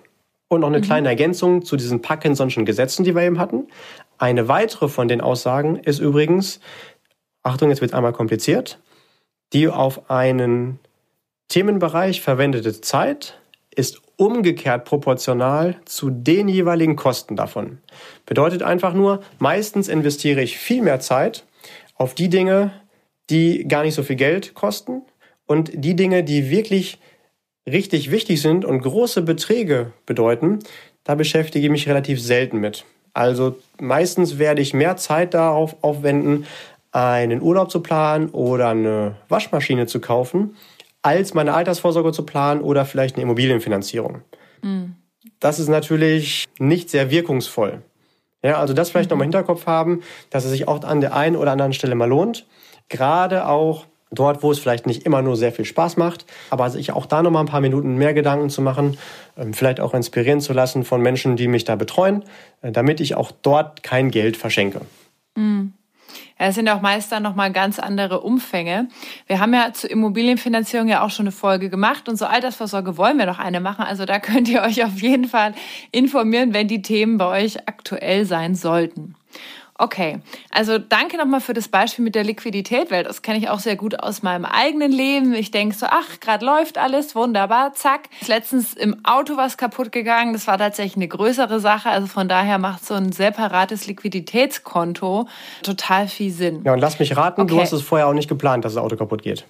Und noch eine mhm. kleine Ergänzung zu diesen Parkinson'schen Gesetzen, die wir eben hatten. Eine weitere von den Aussagen ist übrigens, Achtung, jetzt wird einmal kompliziert, die auf einen Themenbereich verwendete Zeit ist umgekehrt proportional zu den jeweiligen Kosten davon. Bedeutet einfach nur, meistens investiere ich viel mehr Zeit auf die Dinge, die gar nicht so viel Geld kosten und die Dinge, die wirklich richtig wichtig sind und große Beträge bedeuten, da beschäftige ich mich relativ selten mit. Also meistens werde ich mehr Zeit darauf aufwenden, einen Urlaub zu planen oder eine Waschmaschine zu kaufen, als meine Altersvorsorge zu planen oder vielleicht eine Immobilienfinanzierung. Mhm. Das ist natürlich nicht sehr wirkungsvoll. Ja, also das vielleicht mhm. nochmal im Hinterkopf haben, dass es sich auch an der einen oder anderen Stelle mal lohnt. Gerade auch dort, wo es vielleicht nicht immer nur sehr viel Spaß macht, aber sich auch da nochmal ein paar Minuten mehr Gedanken zu machen, ähm, vielleicht auch inspirieren zu lassen von Menschen, die mich da betreuen, äh, damit ich auch dort kein Geld verschenke. Mhm. Es sind auch meist dann nochmal ganz andere Umfänge. Wir haben ja zur Immobilienfinanzierung ja auch schon eine Folge gemacht und zur Altersvorsorge wollen wir noch eine machen. Also da könnt ihr euch auf jeden Fall informieren, wenn die Themen bei euch aktuell sein sollten. Okay, also danke nochmal für das Beispiel mit der Liquidität, weil das kenne ich auch sehr gut aus meinem eigenen Leben. Ich denke so, ach, gerade läuft alles, wunderbar, zack. Ist letztens im Auto was kaputt gegangen, das war tatsächlich eine größere Sache. Also von daher macht so ein separates Liquiditätskonto total viel Sinn. Ja, und lass mich raten, okay. du hast es vorher auch nicht geplant, dass das Auto kaputt geht.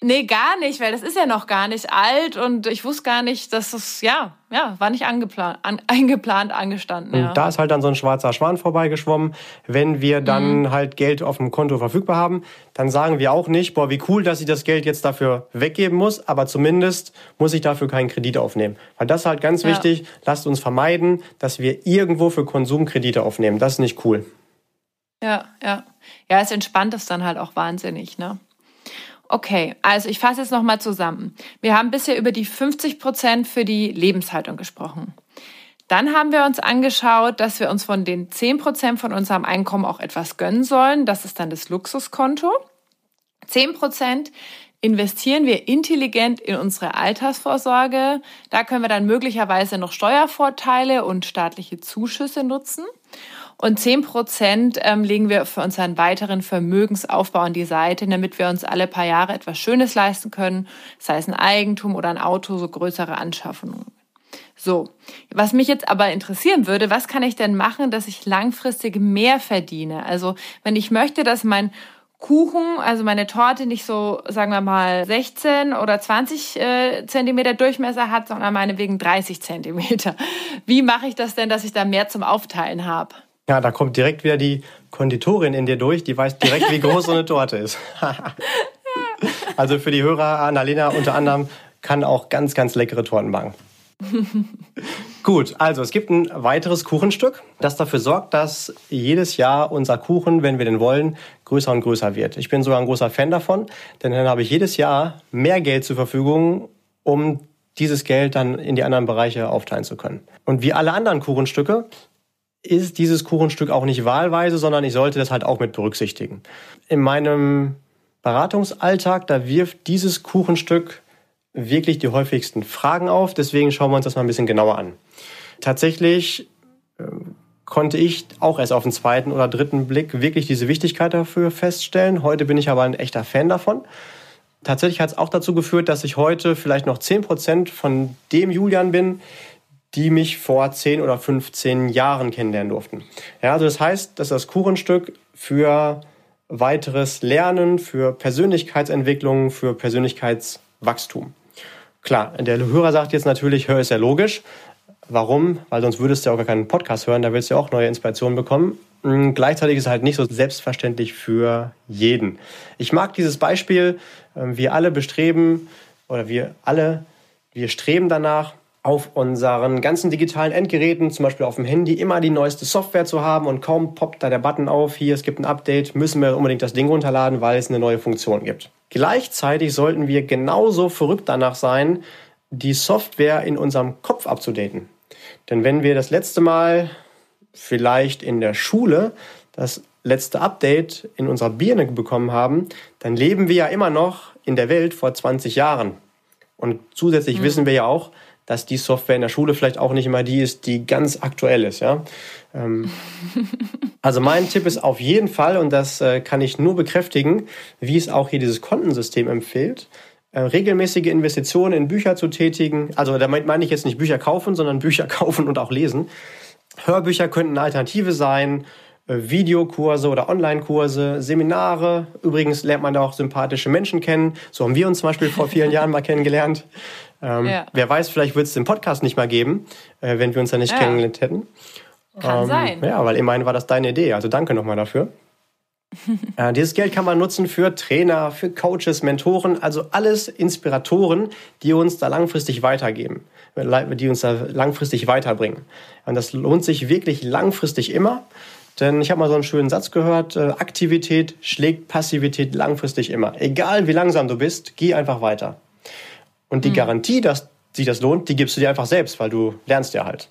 Nee, gar nicht, weil das ist ja noch gar nicht alt und ich wusste gar nicht, dass das, ja, ja, war nicht angeplant, an, eingeplant, angestanden. Ja. Und da ist halt dann so ein schwarzer Schwan vorbeigeschwommen. Wenn wir dann mhm. halt Geld auf dem Konto verfügbar haben, dann sagen wir auch nicht, boah, wie cool, dass ich das Geld jetzt dafür weggeben muss, aber zumindest muss ich dafür keinen Kredit aufnehmen. Weil das ist halt ganz ja. wichtig, lasst uns vermeiden, dass wir irgendwo für Konsumkredite aufnehmen. Das ist nicht cool. Ja, ja. Ja, es entspannt es dann halt auch wahnsinnig, ne? Okay, also ich fasse jetzt nochmal zusammen. Wir haben bisher über die 50 Prozent für die Lebenshaltung gesprochen. Dann haben wir uns angeschaut, dass wir uns von den 10 Prozent von unserem Einkommen auch etwas gönnen sollen. Das ist dann das Luxuskonto. 10 Prozent investieren wir intelligent in unsere Altersvorsorge. Da können wir dann möglicherweise noch Steuervorteile und staatliche Zuschüsse nutzen. Und zehn Prozent ähm, legen wir für unseren weiteren Vermögensaufbau an die Seite, damit wir uns alle paar Jahre etwas Schönes leisten können, sei es ein Eigentum oder ein Auto, so größere Anschaffungen. So, was mich jetzt aber interessieren würde, was kann ich denn machen, dass ich langfristig mehr verdiene? Also, wenn ich möchte, dass mein Kuchen, also meine Torte nicht so, sagen wir mal, 16 oder 20 äh, Zentimeter Durchmesser hat, sondern meinetwegen 30 Zentimeter. Wie mache ich das denn, dass ich da mehr zum Aufteilen habe? Ja, da kommt direkt wieder die Konditorin in dir durch, die weiß direkt, wie groß so eine Torte ist. also für die Hörer, Annalena unter anderem kann auch ganz, ganz leckere Torten backen. Gut, also es gibt ein weiteres Kuchenstück, das dafür sorgt, dass jedes Jahr unser Kuchen, wenn wir den wollen, größer und größer wird. Ich bin sogar ein großer Fan davon, denn dann habe ich jedes Jahr mehr Geld zur Verfügung, um dieses Geld dann in die anderen Bereiche aufteilen zu können. Und wie alle anderen Kuchenstücke ist dieses Kuchenstück auch nicht wahlweise, sondern ich sollte das halt auch mit berücksichtigen. In meinem Beratungsalltag, da wirft dieses Kuchenstück wirklich die häufigsten Fragen auf. Deswegen schauen wir uns das mal ein bisschen genauer an. Tatsächlich äh, konnte ich auch erst auf den zweiten oder dritten Blick wirklich diese Wichtigkeit dafür feststellen. Heute bin ich aber ein echter Fan davon. Tatsächlich hat es auch dazu geführt, dass ich heute vielleicht noch 10% von dem Julian bin, die mich vor 10 oder 15 Jahren kennenlernen durften. Ja, also das heißt, dass das Kuchenstück für weiteres Lernen, für Persönlichkeitsentwicklung, für Persönlichkeitswachstum. Klar, der Hörer sagt jetzt natürlich, hör ist ja logisch. Warum? Weil sonst würdest du ja auch gar keinen Podcast hören, da willst du ja auch neue Inspirationen bekommen. Hm, gleichzeitig ist es halt nicht so selbstverständlich für jeden. Ich mag dieses Beispiel, ähm, wir alle bestreben oder wir alle, wir streben danach, auf unseren ganzen digitalen Endgeräten, zum Beispiel auf dem Handy, immer die neueste Software zu haben und kaum poppt da der Button auf, hier, es gibt ein Update, müssen wir unbedingt das Ding runterladen, weil es eine neue Funktion gibt. Gleichzeitig sollten wir genauso verrückt danach sein, die Software in unserem Kopf abzudaten. Denn wenn wir das letzte Mal vielleicht in der Schule das letzte Update in unserer Birne bekommen haben, dann leben wir ja immer noch in der Welt vor 20 Jahren. Und zusätzlich mhm. wissen wir ja auch, dass die Software in der Schule vielleicht auch nicht immer die ist, die ganz aktuell ist. Ja? Ähm, also mein Tipp ist auf jeden Fall, und das äh, kann ich nur bekräftigen, wie es auch hier dieses Kontensystem empfiehlt, äh, regelmäßige Investitionen in Bücher zu tätigen. Also damit meine ich jetzt nicht Bücher kaufen, sondern Bücher kaufen und auch lesen. Hörbücher könnten eine Alternative sein, äh, Videokurse oder Online-Kurse, Seminare. Übrigens lernt man da auch sympathische Menschen kennen. So haben wir uns zum Beispiel vor vielen Jahren mal kennengelernt. Ähm, ja. Wer weiß, vielleicht wird es den Podcast nicht mal geben, äh, wenn wir uns da nicht ja. kennengelernt hätten. Kann ähm, sein. Ja, weil immerhin war das deine Idee. Also danke nochmal dafür. äh, dieses Geld kann man nutzen für Trainer, für Coaches, Mentoren, also alles Inspiratoren, die uns da langfristig weitergeben, die uns da langfristig weiterbringen. Und das lohnt sich wirklich langfristig immer. Denn ich habe mal so einen schönen Satz gehört, äh, Aktivität schlägt Passivität langfristig immer. Egal wie langsam du bist, geh einfach weiter. Und die mhm. Garantie, dass sich das lohnt, die gibst du dir einfach selbst, weil du lernst ja halt.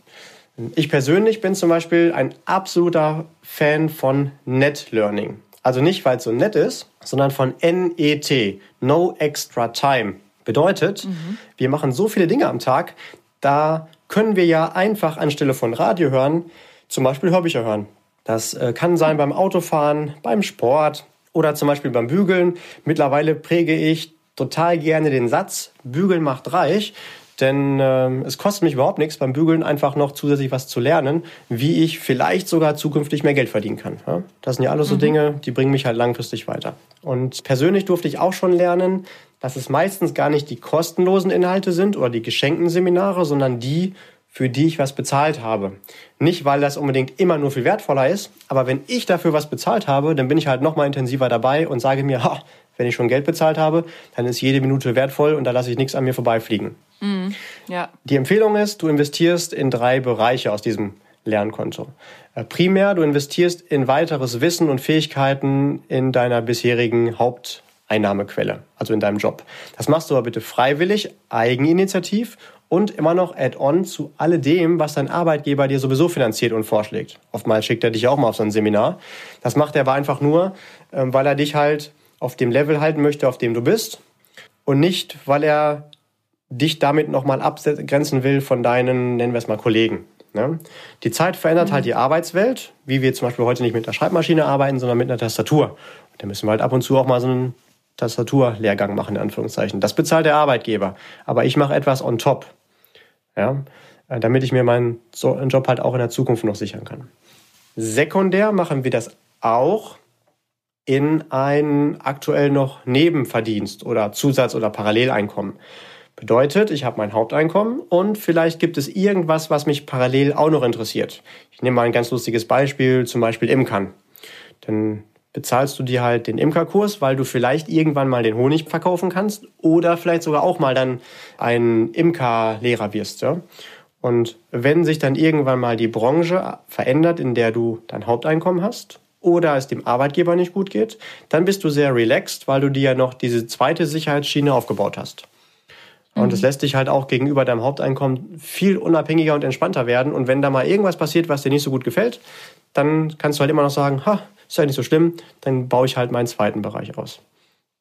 Ich persönlich bin zum Beispiel ein absoluter Fan von Net Learning. Also nicht, weil es so nett ist, sondern von NET, No Extra Time. Bedeutet, mhm. wir machen so viele Dinge am Tag, da können wir ja einfach anstelle von Radio hören, zum Beispiel Hörbücher hören. Das äh, kann sein beim Autofahren, beim Sport oder zum Beispiel beim Bügeln. Mittlerweile präge ich total gerne den Satz, Bügeln macht reich, denn äh, es kostet mich überhaupt nichts, beim Bügeln einfach noch zusätzlich was zu lernen, wie ich vielleicht sogar zukünftig mehr Geld verdienen kann. Ja? Das sind ja alles so mhm. Dinge, die bringen mich halt langfristig weiter. Und persönlich durfte ich auch schon lernen, dass es meistens gar nicht die kostenlosen Inhalte sind oder die geschenkten Seminare, sondern die, für die ich was bezahlt habe. Nicht, weil das unbedingt immer nur viel wertvoller ist, aber wenn ich dafür was bezahlt habe, dann bin ich halt noch mal intensiver dabei und sage mir, ha, wenn ich schon Geld bezahlt habe, dann ist jede Minute wertvoll und da lasse ich nichts an mir vorbeifliegen. Mhm. Ja. Die Empfehlung ist, du investierst in drei Bereiche aus diesem Lernkonto. Äh, primär, du investierst in weiteres Wissen und Fähigkeiten in deiner bisherigen Haupteinnahmequelle, also in deinem Job. Das machst du aber bitte freiwillig, eigeninitiativ und immer noch add-on zu alledem, was dein Arbeitgeber dir sowieso finanziert und vorschlägt. Oftmals schickt er dich auch mal auf so ein Seminar. Das macht er aber einfach nur, ähm, weil er dich halt auf dem Level halten möchte, auf dem du bist und nicht, weil er dich damit nochmal abgrenzen will von deinen, nennen wir es mal, Kollegen. Ne? Die Zeit verändert halt mhm. halt die Arbeitswelt, wie wir zum Beispiel heute nicht mit einer Schreibmaschine arbeiten, sondern mit einer Tastatur. Und da müssen wir halt ab und zu auch mal so einen Tastaturlehrgang machen, in Anführungszeichen. Das bezahlt der Arbeitgeber. Aber ich mache etwas on top. Ja? Äh, damit ich mir meinen Job halt auch in der Zukunft noch sichern kann. Sekundär machen wir das auch in ein aktuell noch Nebenverdienst oder Zusatz- oder Paralleleinkommen. Bedeutet, ich habe mein Haupteinkommen und vielleicht gibt es irgendwas, was mich parallel auch noch interessiert. Ich nehme mal ein ganz lustiges Beispiel, zum Beispiel Imkern. Dann bezahlst du dir halt den Imkerkurs, weil du vielleicht irgendwann mal den Honig verkaufen kannst oder vielleicht sogar auch mal dann ein Imkerlehrer wirst. Ja? Und wenn sich dann irgendwann mal die Branche verändert, in der du dein Haupteinkommen hast oder es dem Arbeitgeber nicht gut geht, dann bist du sehr relaxed, weil du dir ja noch diese zweite Sicherheitsschiene aufgebaut hast. Und es mhm. lässt dich halt auch gegenüber deinem Haupteinkommen viel unabhängiger und entspannter werden. Und wenn da mal irgendwas passiert, was dir nicht so gut gefällt, dann kannst du halt immer noch sagen, ha, ist ja nicht so schlimm, dann baue ich halt meinen zweiten Bereich aus.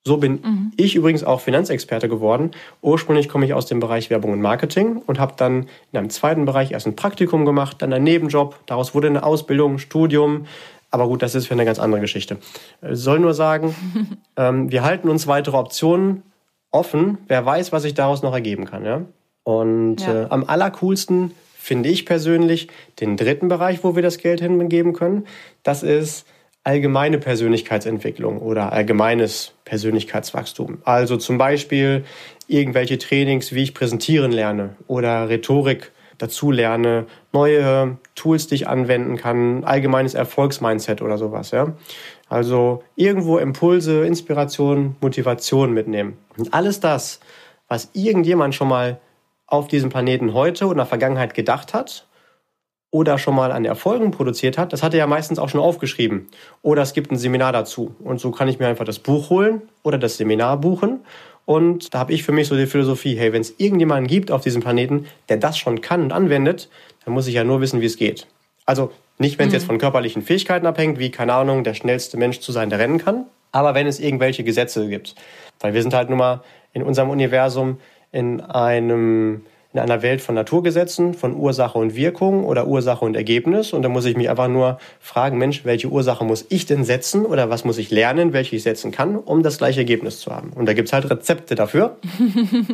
So bin mhm. ich übrigens auch Finanzexperte geworden. Ursprünglich komme ich aus dem Bereich Werbung und Marketing und habe dann in einem zweiten Bereich erst ein Praktikum gemacht, dann einen Nebenjob. Daraus wurde eine Ausbildung, Studium. Aber gut, das ist für eine ganz andere Geschichte. Ich äh, soll nur sagen, ähm, wir halten uns weitere Optionen offen. Wer weiß, was sich daraus noch ergeben kann. Ja? Und ja. Äh, am allercoolsten finde ich persönlich den dritten Bereich, wo wir das Geld hingeben können. Das ist allgemeine Persönlichkeitsentwicklung oder allgemeines Persönlichkeitswachstum. Also zum Beispiel irgendwelche Trainings, wie ich präsentieren lerne oder Rhetorik dazu lerne, neue Tools, die ich anwenden kann, allgemeines Erfolgsmindset oder sowas. Ja? Also irgendwo Impulse, Inspiration, Motivation mitnehmen. Und alles das, was irgendjemand schon mal auf diesem Planeten heute oder in der Vergangenheit gedacht hat oder schon mal an Erfolgen produziert hat, das hat er ja meistens auch schon aufgeschrieben. Oder es gibt ein Seminar dazu. Und so kann ich mir einfach das Buch holen oder das Seminar buchen. Und da habe ich für mich so die Philosophie, hey, wenn es irgendjemanden gibt auf diesem Planeten, der das schon kann und anwendet, dann muss ich ja nur wissen, wie es geht. Also nicht, wenn es mhm. jetzt von körperlichen Fähigkeiten abhängt, wie, keine Ahnung, der schnellste Mensch zu sein, der rennen kann, aber wenn es irgendwelche Gesetze gibt. Weil wir sind halt nun mal in unserem Universum in einem in einer Welt von Naturgesetzen, von Ursache und Wirkung oder Ursache und Ergebnis. Und da muss ich mich einfach nur fragen, Mensch, welche Ursache muss ich denn setzen oder was muss ich lernen, welche ich setzen kann, um das gleiche Ergebnis zu haben. Und da gibt's halt Rezepte dafür.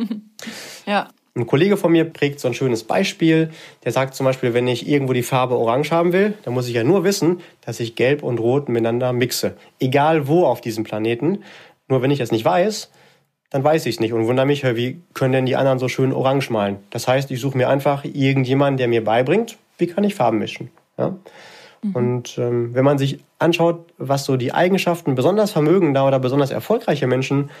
ja. Ein Kollege von mir prägt so ein schönes Beispiel. Der sagt zum Beispiel, wenn ich irgendwo die Farbe Orange haben will, dann muss ich ja nur wissen, dass ich Gelb und Rot miteinander mixe. Egal wo auf diesem Planeten. Nur wenn ich das nicht weiß, dann weiß ich es nicht und wundere mich, wie können denn die anderen so schön orange malen? Das heißt, ich suche mir einfach irgendjemanden, der mir beibringt, wie kann ich Farben mischen. Ja? Mhm. Und ähm, wenn man sich anschaut, was so die Eigenschaften besonders vermögender oder besonders erfolgreicher Menschen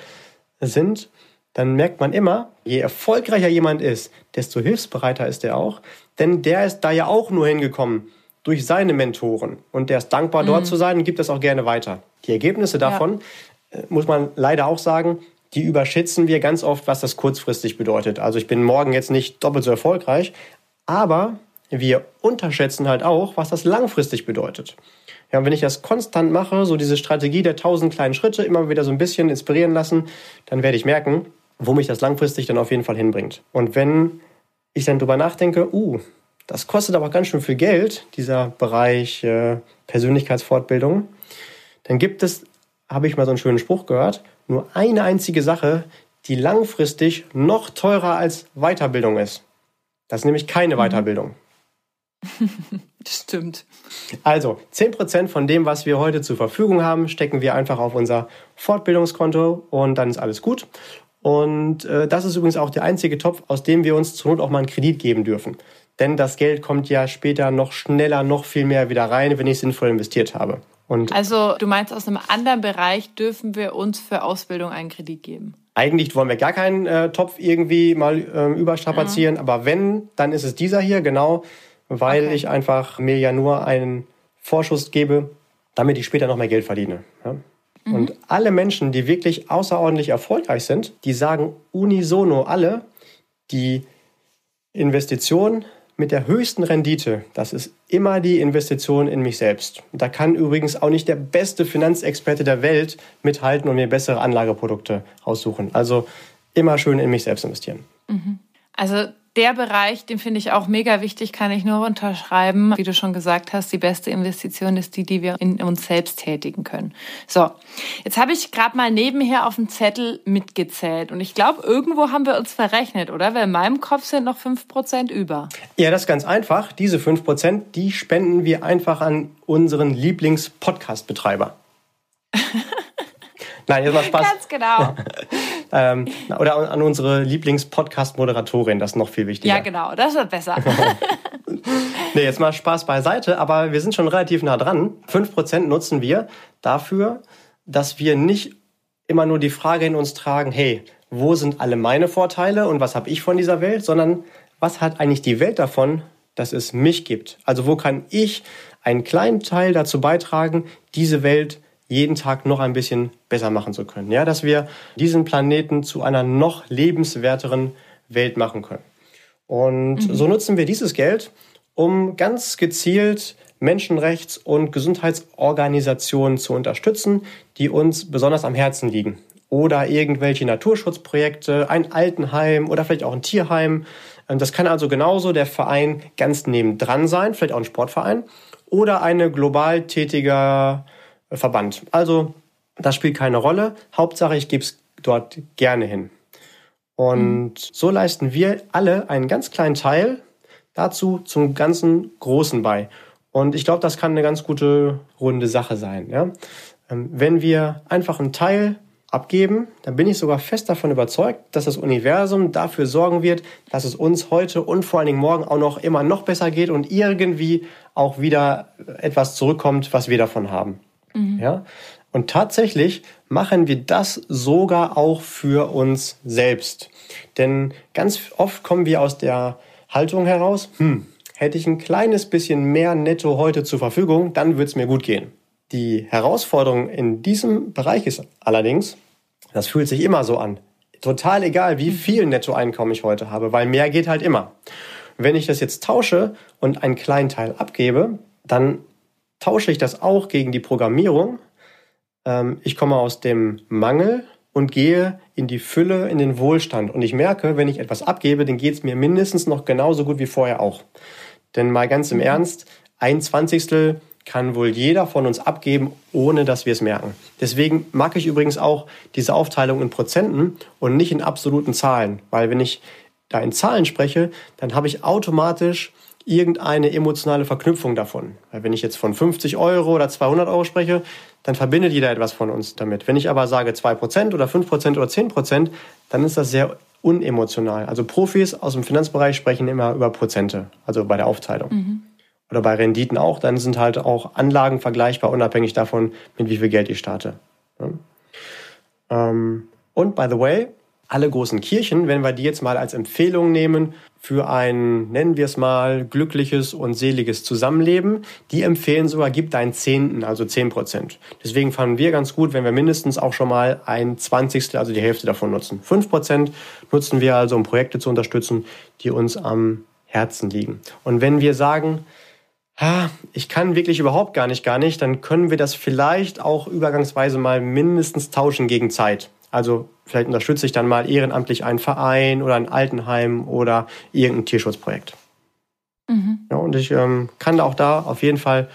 sind, dann merkt man immer, je erfolgreicher jemand ist, desto hilfsbereiter ist er auch. Denn der ist da ja auch nur hingekommen durch seine Mentoren. Und der ist dankbar, mhm. dort zu sein und gibt das auch gerne weiter. Die Ergebnisse davon, ja. Äh, muss man leider auch sagen, die überschätzen wir ganz oft, was das kurzfristig bedeutet. Also ich bin morgen jetzt nicht doppelt so erfolgreich, aber wir unterschätzen halt auch, was das langfristig bedeutet. Ja, und wenn ich das konstant mache, so diese Strategie der tausend kleinen Schritte, immer wieder so ein bisschen inspirieren lassen, dann werde ich merken, wo mich das langfristig dann auf jeden Fall hinbringt. Und wenn ich dann drüber nachdenke, uh, das kostet aber ganz schön viel Geld, dieser Bereich äh, Persönlichkeitsfortbildung, dann gibt es, habe ich mal so einen schönen Spruch gehört, nur eine einzige Sache, die langfristig noch teurer als Weiterbildung ist. Das ist nämlich keine mhm. Weiterbildung. Das stimmt. Also, 10% von dem, was wir heute zur Verfügung haben, stecken wir einfach auf unser Fortbildungskonto und dann ist alles gut. Und äh, das ist übrigens auch der einzige Topf, aus dem wir uns zur Not auch mal einen Kredit geben dürfen. Denn das Geld kommt ja später noch schneller, noch viel mehr wieder rein, wenn ich sinnvoll investiert habe. Und also du meinst, aus einem anderen Bereich dürfen wir uns für Ausbildung einen Kredit geben? Eigentlich wollen wir gar keinen äh, Topf irgendwie mal äh, überstrapazieren, ja. aber wenn, dann ist es dieser hier, genau, weil okay. ich einfach mir ja nur einen Vorschuss gebe, damit ich später noch mehr Geld verdiene. Ja? Mhm. Und alle Menschen, die wirklich außerordentlich erfolgreich sind, die sagen unisono alle, die Investition mit der höchsten Rendite, das ist immer die Investition in mich selbst. Da kann übrigens auch nicht der beste Finanzexperte der Welt mithalten und mir bessere Anlageprodukte aussuchen. Also immer schön in mich selbst investieren. Mhm. Also der Bereich, den finde ich auch mega wichtig, kann ich nur unterschreiben. Wie du schon gesagt hast, die beste Investition ist die, die wir in uns selbst tätigen können. So, jetzt habe ich gerade mal nebenher auf dem Zettel mitgezählt und ich glaube, irgendwo haben wir uns verrechnet, oder? Weil in meinem Kopf sind noch fünf Prozent über. Ja, das ist ganz einfach. Diese fünf Prozent, die spenden wir einfach an unseren Lieblings-Podcast-Betreiber. Nein, jetzt mal Spaß. Ganz genau. ähm, oder an unsere Lieblings-Podcast-Moderatorin, das ist noch viel wichtiger. Ja, genau, das wird besser. nee, jetzt mal Spaß beiseite, aber wir sind schon relativ nah dran. 5% nutzen wir dafür, dass wir nicht immer nur die Frage in uns tragen, hey, wo sind alle meine Vorteile und was habe ich von dieser Welt, sondern was hat eigentlich die Welt davon, dass es mich gibt? Also wo kann ich einen kleinen Teil dazu beitragen, diese Welt jeden Tag noch ein bisschen besser machen zu können. Ja, dass wir diesen Planeten zu einer noch lebenswerteren Welt machen können. Und mhm. so nutzen wir dieses Geld, um ganz gezielt Menschenrechts- und Gesundheitsorganisationen zu unterstützen, die uns besonders am Herzen liegen. Oder irgendwelche Naturschutzprojekte, ein Altenheim oder vielleicht auch ein Tierheim. Das kann also genauso der Verein ganz nebendran sein, vielleicht auch ein Sportverein. Oder eine global tätiger Verband. Also das spielt keine Rolle. Hauptsache, ich gebe es dort gerne hin. Und mhm. so leisten wir alle einen ganz kleinen Teil dazu zum ganzen Großen bei. Und ich glaube, das kann eine ganz gute runde Sache sein. Ja? Ähm, wenn wir einfach einen Teil abgeben, dann bin ich sogar fest davon überzeugt, dass das Universum dafür sorgen wird, dass es uns heute und vor allen Dingen morgen auch noch immer noch besser geht und irgendwie auch wieder etwas zurückkommt, was wir davon haben. Mhm. Ja? Und tatsächlich machen wir das sogar auch für uns selbst. Denn ganz oft kommen wir aus der Haltung heraus, hm, hätte ich ein kleines bisschen mehr Netto heute zur Verfügung, dann würde es mir gut gehen. Die Herausforderung in diesem Bereich ist allerdings, das fühlt sich immer so an. Total egal, wie viel Nettoeinkommen ich heute habe, weil mehr geht halt immer. Wenn ich das jetzt tausche und einen kleinen Teil abgebe, dann tausche ich das auch gegen die Programmierung. Ähm, ich komme aus dem Mangel und gehe in die Fülle, in den Wohlstand. Und ich merke, wenn ich etwas abgebe, dann geht es mir mindestens noch genauso gut wie vorher auch. Denn mal ganz im mhm. Ernst, ein Zwanzigstel kann wohl jeder von uns abgeben, ohne dass wir es merken. Deswegen mag ich übrigens auch diese Aufteilung in Prozenten und nicht in absoluten Zahlen. Weil wenn ich da in Zahlen spreche, dann habe ich automatisch irgendeine emotionale Verknüpfung davon. Weil wenn ich jetzt von 50 Euro oder 200 Euro spreche, dann verbindet jeder etwas von uns damit. Wenn ich aber sage 2% oder 5% oder 10%, dann ist das sehr unemotional. Also Profis aus dem Finanzbereich sprechen immer über Prozente, also bei der Aufteilung. Mhm. Oder bei Renditen auch, dann sind halt auch Anlagen vergleichbar, unabhängig davon, mit wie viel Geld ich starte. Ja. Ähm, und by the way, alle großen Kirchen, wenn wir die jetzt mal als Empfehlung nehmen für ein, nennen wir es mal, glückliches und seliges Zusammenleben, die empfehlen sogar, gib deinen Zehnten, also zehn Prozent. Deswegen fanden wir ganz gut, wenn wir mindestens auch schon mal ein Zwanzigstel, also die Hälfte davon nutzen. Fünf Prozent nutzen wir also, um Projekte zu unterstützen, die uns am Herzen liegen. Und wenn wir sagen, ich kann wirklich überhaupt gar nicht, gar nicht, dann können wir das vielleicht auch übergangsweise mal mindestens tauschen gegen Zeit. Also vielleicht unterstütze ich dann mal ehrenamtlich einen Verein oder ein Altenheim oder irgendein Tierschutzprojekt. Mhm. Ja, und ich ähm, kann auch da auf jeden Fall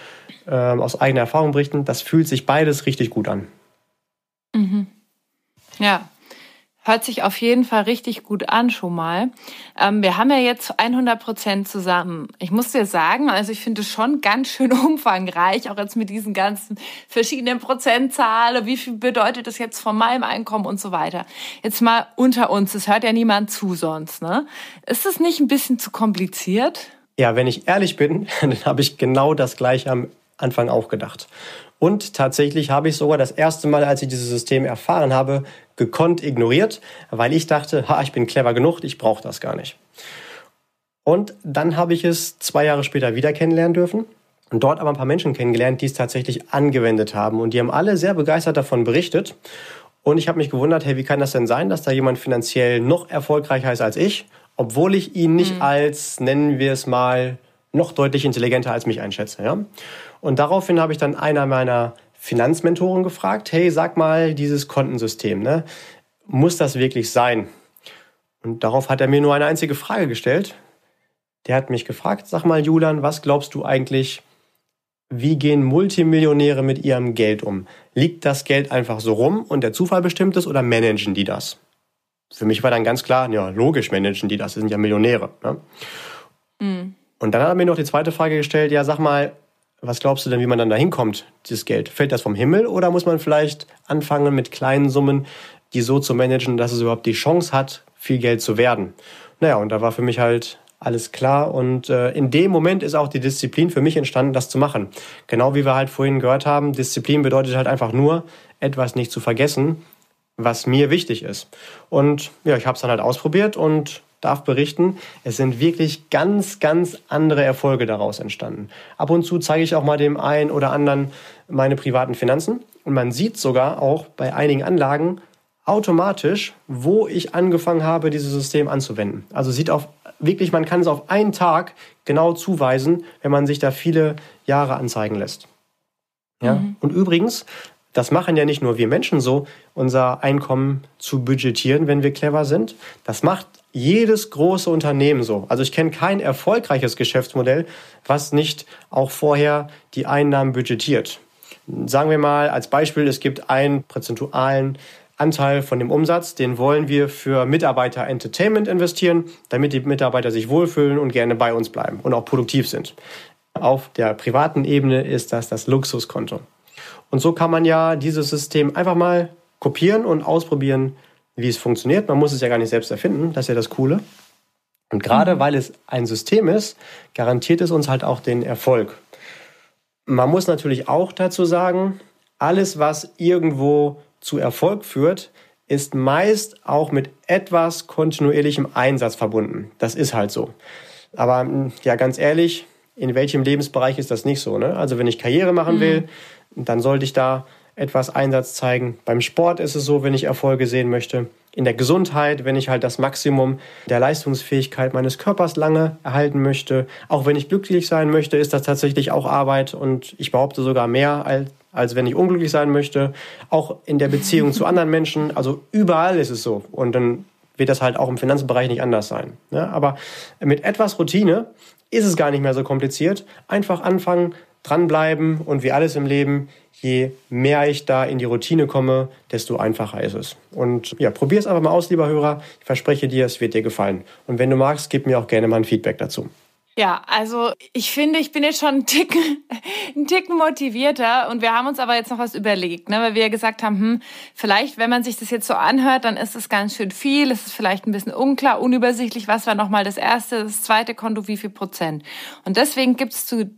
ähm, aus eigener Erfahrung berichten, das fühlt sich beides richtig gut an. Mhm. Ja, Hört sich auf jeden Fall richtig gut an schon mal. Ähm, wir haben ja jetzt 100 Prozent zusammen. Ich muss dir sagen, also ich finde es schon ganz schön umfangreich, auch jetzt mit diesen ganzen verschiedenen Prozentzahlen. Wie viel bedeutet das jetzt von meinem Einkommen und so weiter? Jetzt mal unter uns. Es hört ja niemand zu sonst, ne? Ist das nicht ein bisschen zu kompliziert? Ja, wenn ich ehrlich bin, dann habe ich genau das gleiche am Anfang auch gedacht. Und tatsächlich habe ich sogar das erste Mal, als ich dieses System erfahren habe, gekonnt ignoriert, weil ich dachte, ha, ich bin clever genug, ich brauche das gar nicht. Und dann habe ich es zwei Jahre später wieder kennenlernen dürfen und dort aber ein paar Menschen kennengelernt, die es tatsächlich angewendet haben. Und die haben alle sehr begeistert davon berichtet. Und ich habe mich gewundert, hey, wie kann das denn sein, dass da jemand finanziell noch erfolgreicher ist als ich, obwohl ich ihn nicht mhm. als, nennen wir es mal, noch deutlich intelligenter als mich einschätze. Ja? Und daraufhin habe ich dann einer meiner Finanzmentoren gefragt, hey, sag mal, dieses Kontensystem, ne? muss das wirklich sein? Und darauf hat er mir nur eine einzige Frage gestellt. Der hat mich gefragt, sag mal, Julian, was glaubst du eigentlich, wie gehen Multimillionäre mit ihrem Geld um? Liegt das Geld einfach so rum und der Zufall bestimmt es oder managen die das? Für mich war dann ganz klar, ja, logisch managen die das, das sind ja Millionäre. Ne? Mhm. Und dann hat er mir noch die zweite Frage gestellt, ja, sag mal, was glaubst du denn, wie man dann da hinkommt, dieses Geld? Fällt das vom Himmel oder muss man vielleicht anfangen mit kleinen Summen, die so zu managen, dass es überhaupt die Chance hat, viel Geld zu werden? Naja, und da war für mich halt alles klar. Und äh, in dem Moment ist auch die Disziplin für mich entstanden, das zu machen. Genau wie wir halt vorhin gehört haben, Disziplin bedeutet halt einfach nur, etwas nicht zu vergessen, was mir wichtig ist. Und ja, ich habe es dann halt ausprobiert und darf berichten, es sind wirklich ganz, ganz andere Erfolge daraus entstanden. Ab und zu zeige ich auch mal dem einen oder anderen meine privaten Finanzen und man sieht sogar auch bei einigen Anlagen automatisch, wo ich angefangen habe, dieses System anzuwenden. Also sieht auf wirklich, man kann es auf einen Tag genau zuweisen, wenn man sich da viele Jahre anzeigen lässt. Ja? Mhm. Und übrigens, das machen ja nicht nur wir Menschen so, unser Einkommen zu budgetieren, wenn wir clever sind. Das macht jedes große Unternehmen so. Also ich kenne kein erfolgreiches Geschäftsmodell, was nicht auch vorher die Einnahmen budgetiert. Sagen wir mal als Beispiel, es gibt einen prozentualen Anteil von dem Umsatz, den wollen wir für Mitarbeiter Entertainment investieren, damit die Mitarbeiter sich wohlfühlen und gerne bei uns bleiben und auch produktiv sind. Auf der privaten Ebene ist das das Luxuskonto. Und so kann man ja dieses System einfach mal kopieren und ausprobieren, wie es funktioniert. Man muss es ja gar nicht selbst erfinden, das ist ja das Coole. Und gerade weil es ein System ist, garantiert es uns halt auch den Erfolg. Man muss natürlich auch dazu sagen, alles, was irgendwo zu Erfolg führt, ist meist auch mit etwas kontinuierlichem Einsatz verbunden. Das ist halt so. Aber hm, ja, ganz ehrlich, in welchem Lebensbereich ist das nicht so? Ne? Also wenn ich Karriere machen mhm. will, dann sollte ich da etwas Einsatz zeigen. Beim Sport ist es so, wenn ich Erfolge sehen möchte. In der Gesundheit, wenn ich halt das Maximum der Leistungsfähigkeit meines Körpers lange erhalten möchte. Auch wenn ich glücklich sein möchte, ist das tatsächlich auch Arbeit und ich behaupte sogar mehr als, als wenn ich unglücklich sein möchte. Auch in der Beziehung zu anderen Menschen. Also überall ist es so. Und dann wird das halt auch im Finanzbereich nicht anders sein. Ja, ne? aber mit etwas Routine ist es gar nicht mehr so kompliziert. Einfach anfangen, dranbleiben und wie alles im Leben, je mehr ich da in die Routine komme, desto einfacher ist es. Und ja, probier es einfach mal aus, lieber Hörer. Ich verspreche dir, es wird dir gefallen. Und wenn du magst, gib mir auch gerne mal ein Feedback dazu. Ja, also ich finde, ich bin jetzt schon einen Ticken, einen Ticken motivierter und wir haben uns aber jetzt noch was überlegt, ne? weil wir gesagt haben, hm, vielleicht, wenn man sich das jetzt so anhört, dann ist es ganz schön viel, es ist vielleicht ein bisschen unklar, unübersichtlich, was war nochmal das erste, das zweite Konto, wie viel Prozent. Und deswegen gibt es zu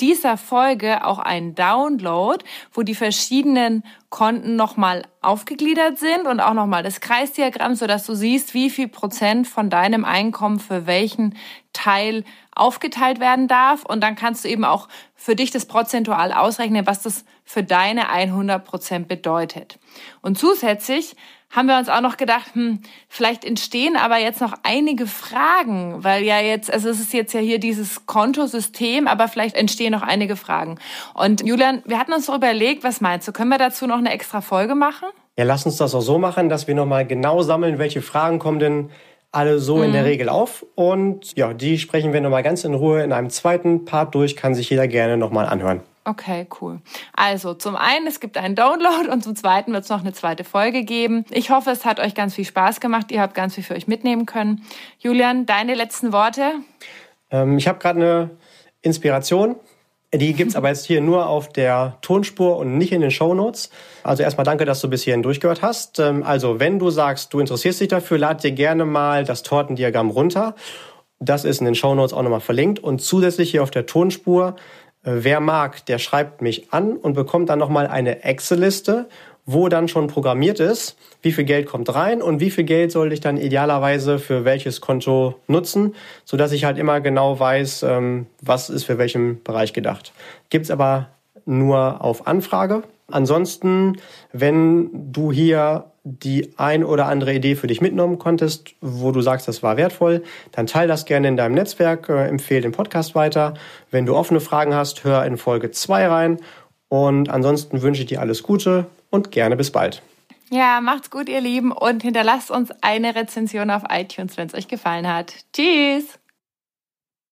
dieser Folge auch einen Download, wo die verschiedenen Konten nochmal aufgegliedert sind und auch nochmal das Kreisdiagramm, sodass du siehst, wie viel Prozent von deinem Einkommen für welchen Teil aufgeteilt werden darf. Und dann kannst du eben auch für dich das prozentual ausrechnen, was das für deine 100 Prozent bedeutet. Und zusätzlich haben wir uns auch noch gedacht, hm, vielleicht entstehen aber jetzt noch einige Fragen, weil ja jetzt, also es ist jetzt ja hier dieses Kontosystem, aber vielleicht entstehen noch einige Fragen. Und Julian, wir hatten uns so überlegt, was meinst du, können wir dazu noch eine extra Folge machen? Ja, lass uns das auch so machen, dass wir nochmal genau sammeln, welche Fragen kommen denn alle so mhm. in der mhm. Regel auf. Und ja, die sprechen wir nochmal ganz in Ruhe in einem zweiten Part durch, kann sich jeder gerne nochmal anhören. Okay, cool. Also zum einen, es gibt einen Download und zum zweiten wird es noch eine zweite Folge geben. Ich hoffe, es hat euch ganz viel Spaß gemacht. Ihr habt ganz viel für euch mitnehmen können. Julian, deine letzten Worte? Ähm, ich habe gerade eine Inspiration. Die gibt's aber jetzt hier nur auf der Tonspur und nicht in den Show Notes. Also erstmal danke, dass du bis hierhin durchgehört hast. Ähm, also wenn du sagst, du interessierst dich dafür, lad dir gerne mal das Tortendiagramm runter. Das ist in den Show Notes auch nochmal verlinkt. Und zusätzlich hier auf der Tonspur wer mag, der schreibt mich an und bekommt dann nochmal eine Excel-Liste, wo dann schon programmiert ist, wie viel Geld kommt rein und wie viel Geld soll ich dann idealerweise für welches Konto nutzen, so dass ich halt immer genau weiß, ähm, was ist für welchen Bereich gedacht. Gibt's aber nur auf Anfrage. Ansonsten, wenn du hier die ein oder andere Idee für dich mitnehmen konntest, wo du sagst, das war wertvoll, dann teile das gerne in deinem Netzwerk, äh, empfehle den Podcast weiter. Wenn du offene Fragen hast, hör in Folge 2 rein. Und ansonsten wünsche ich dir alles Gute und gerne bis bald. Ja, macht's gut, ihr Lieben, und hinterlasst uns eine Rezension auf iTunes, wenn es euch gefallen hat. Tschüss!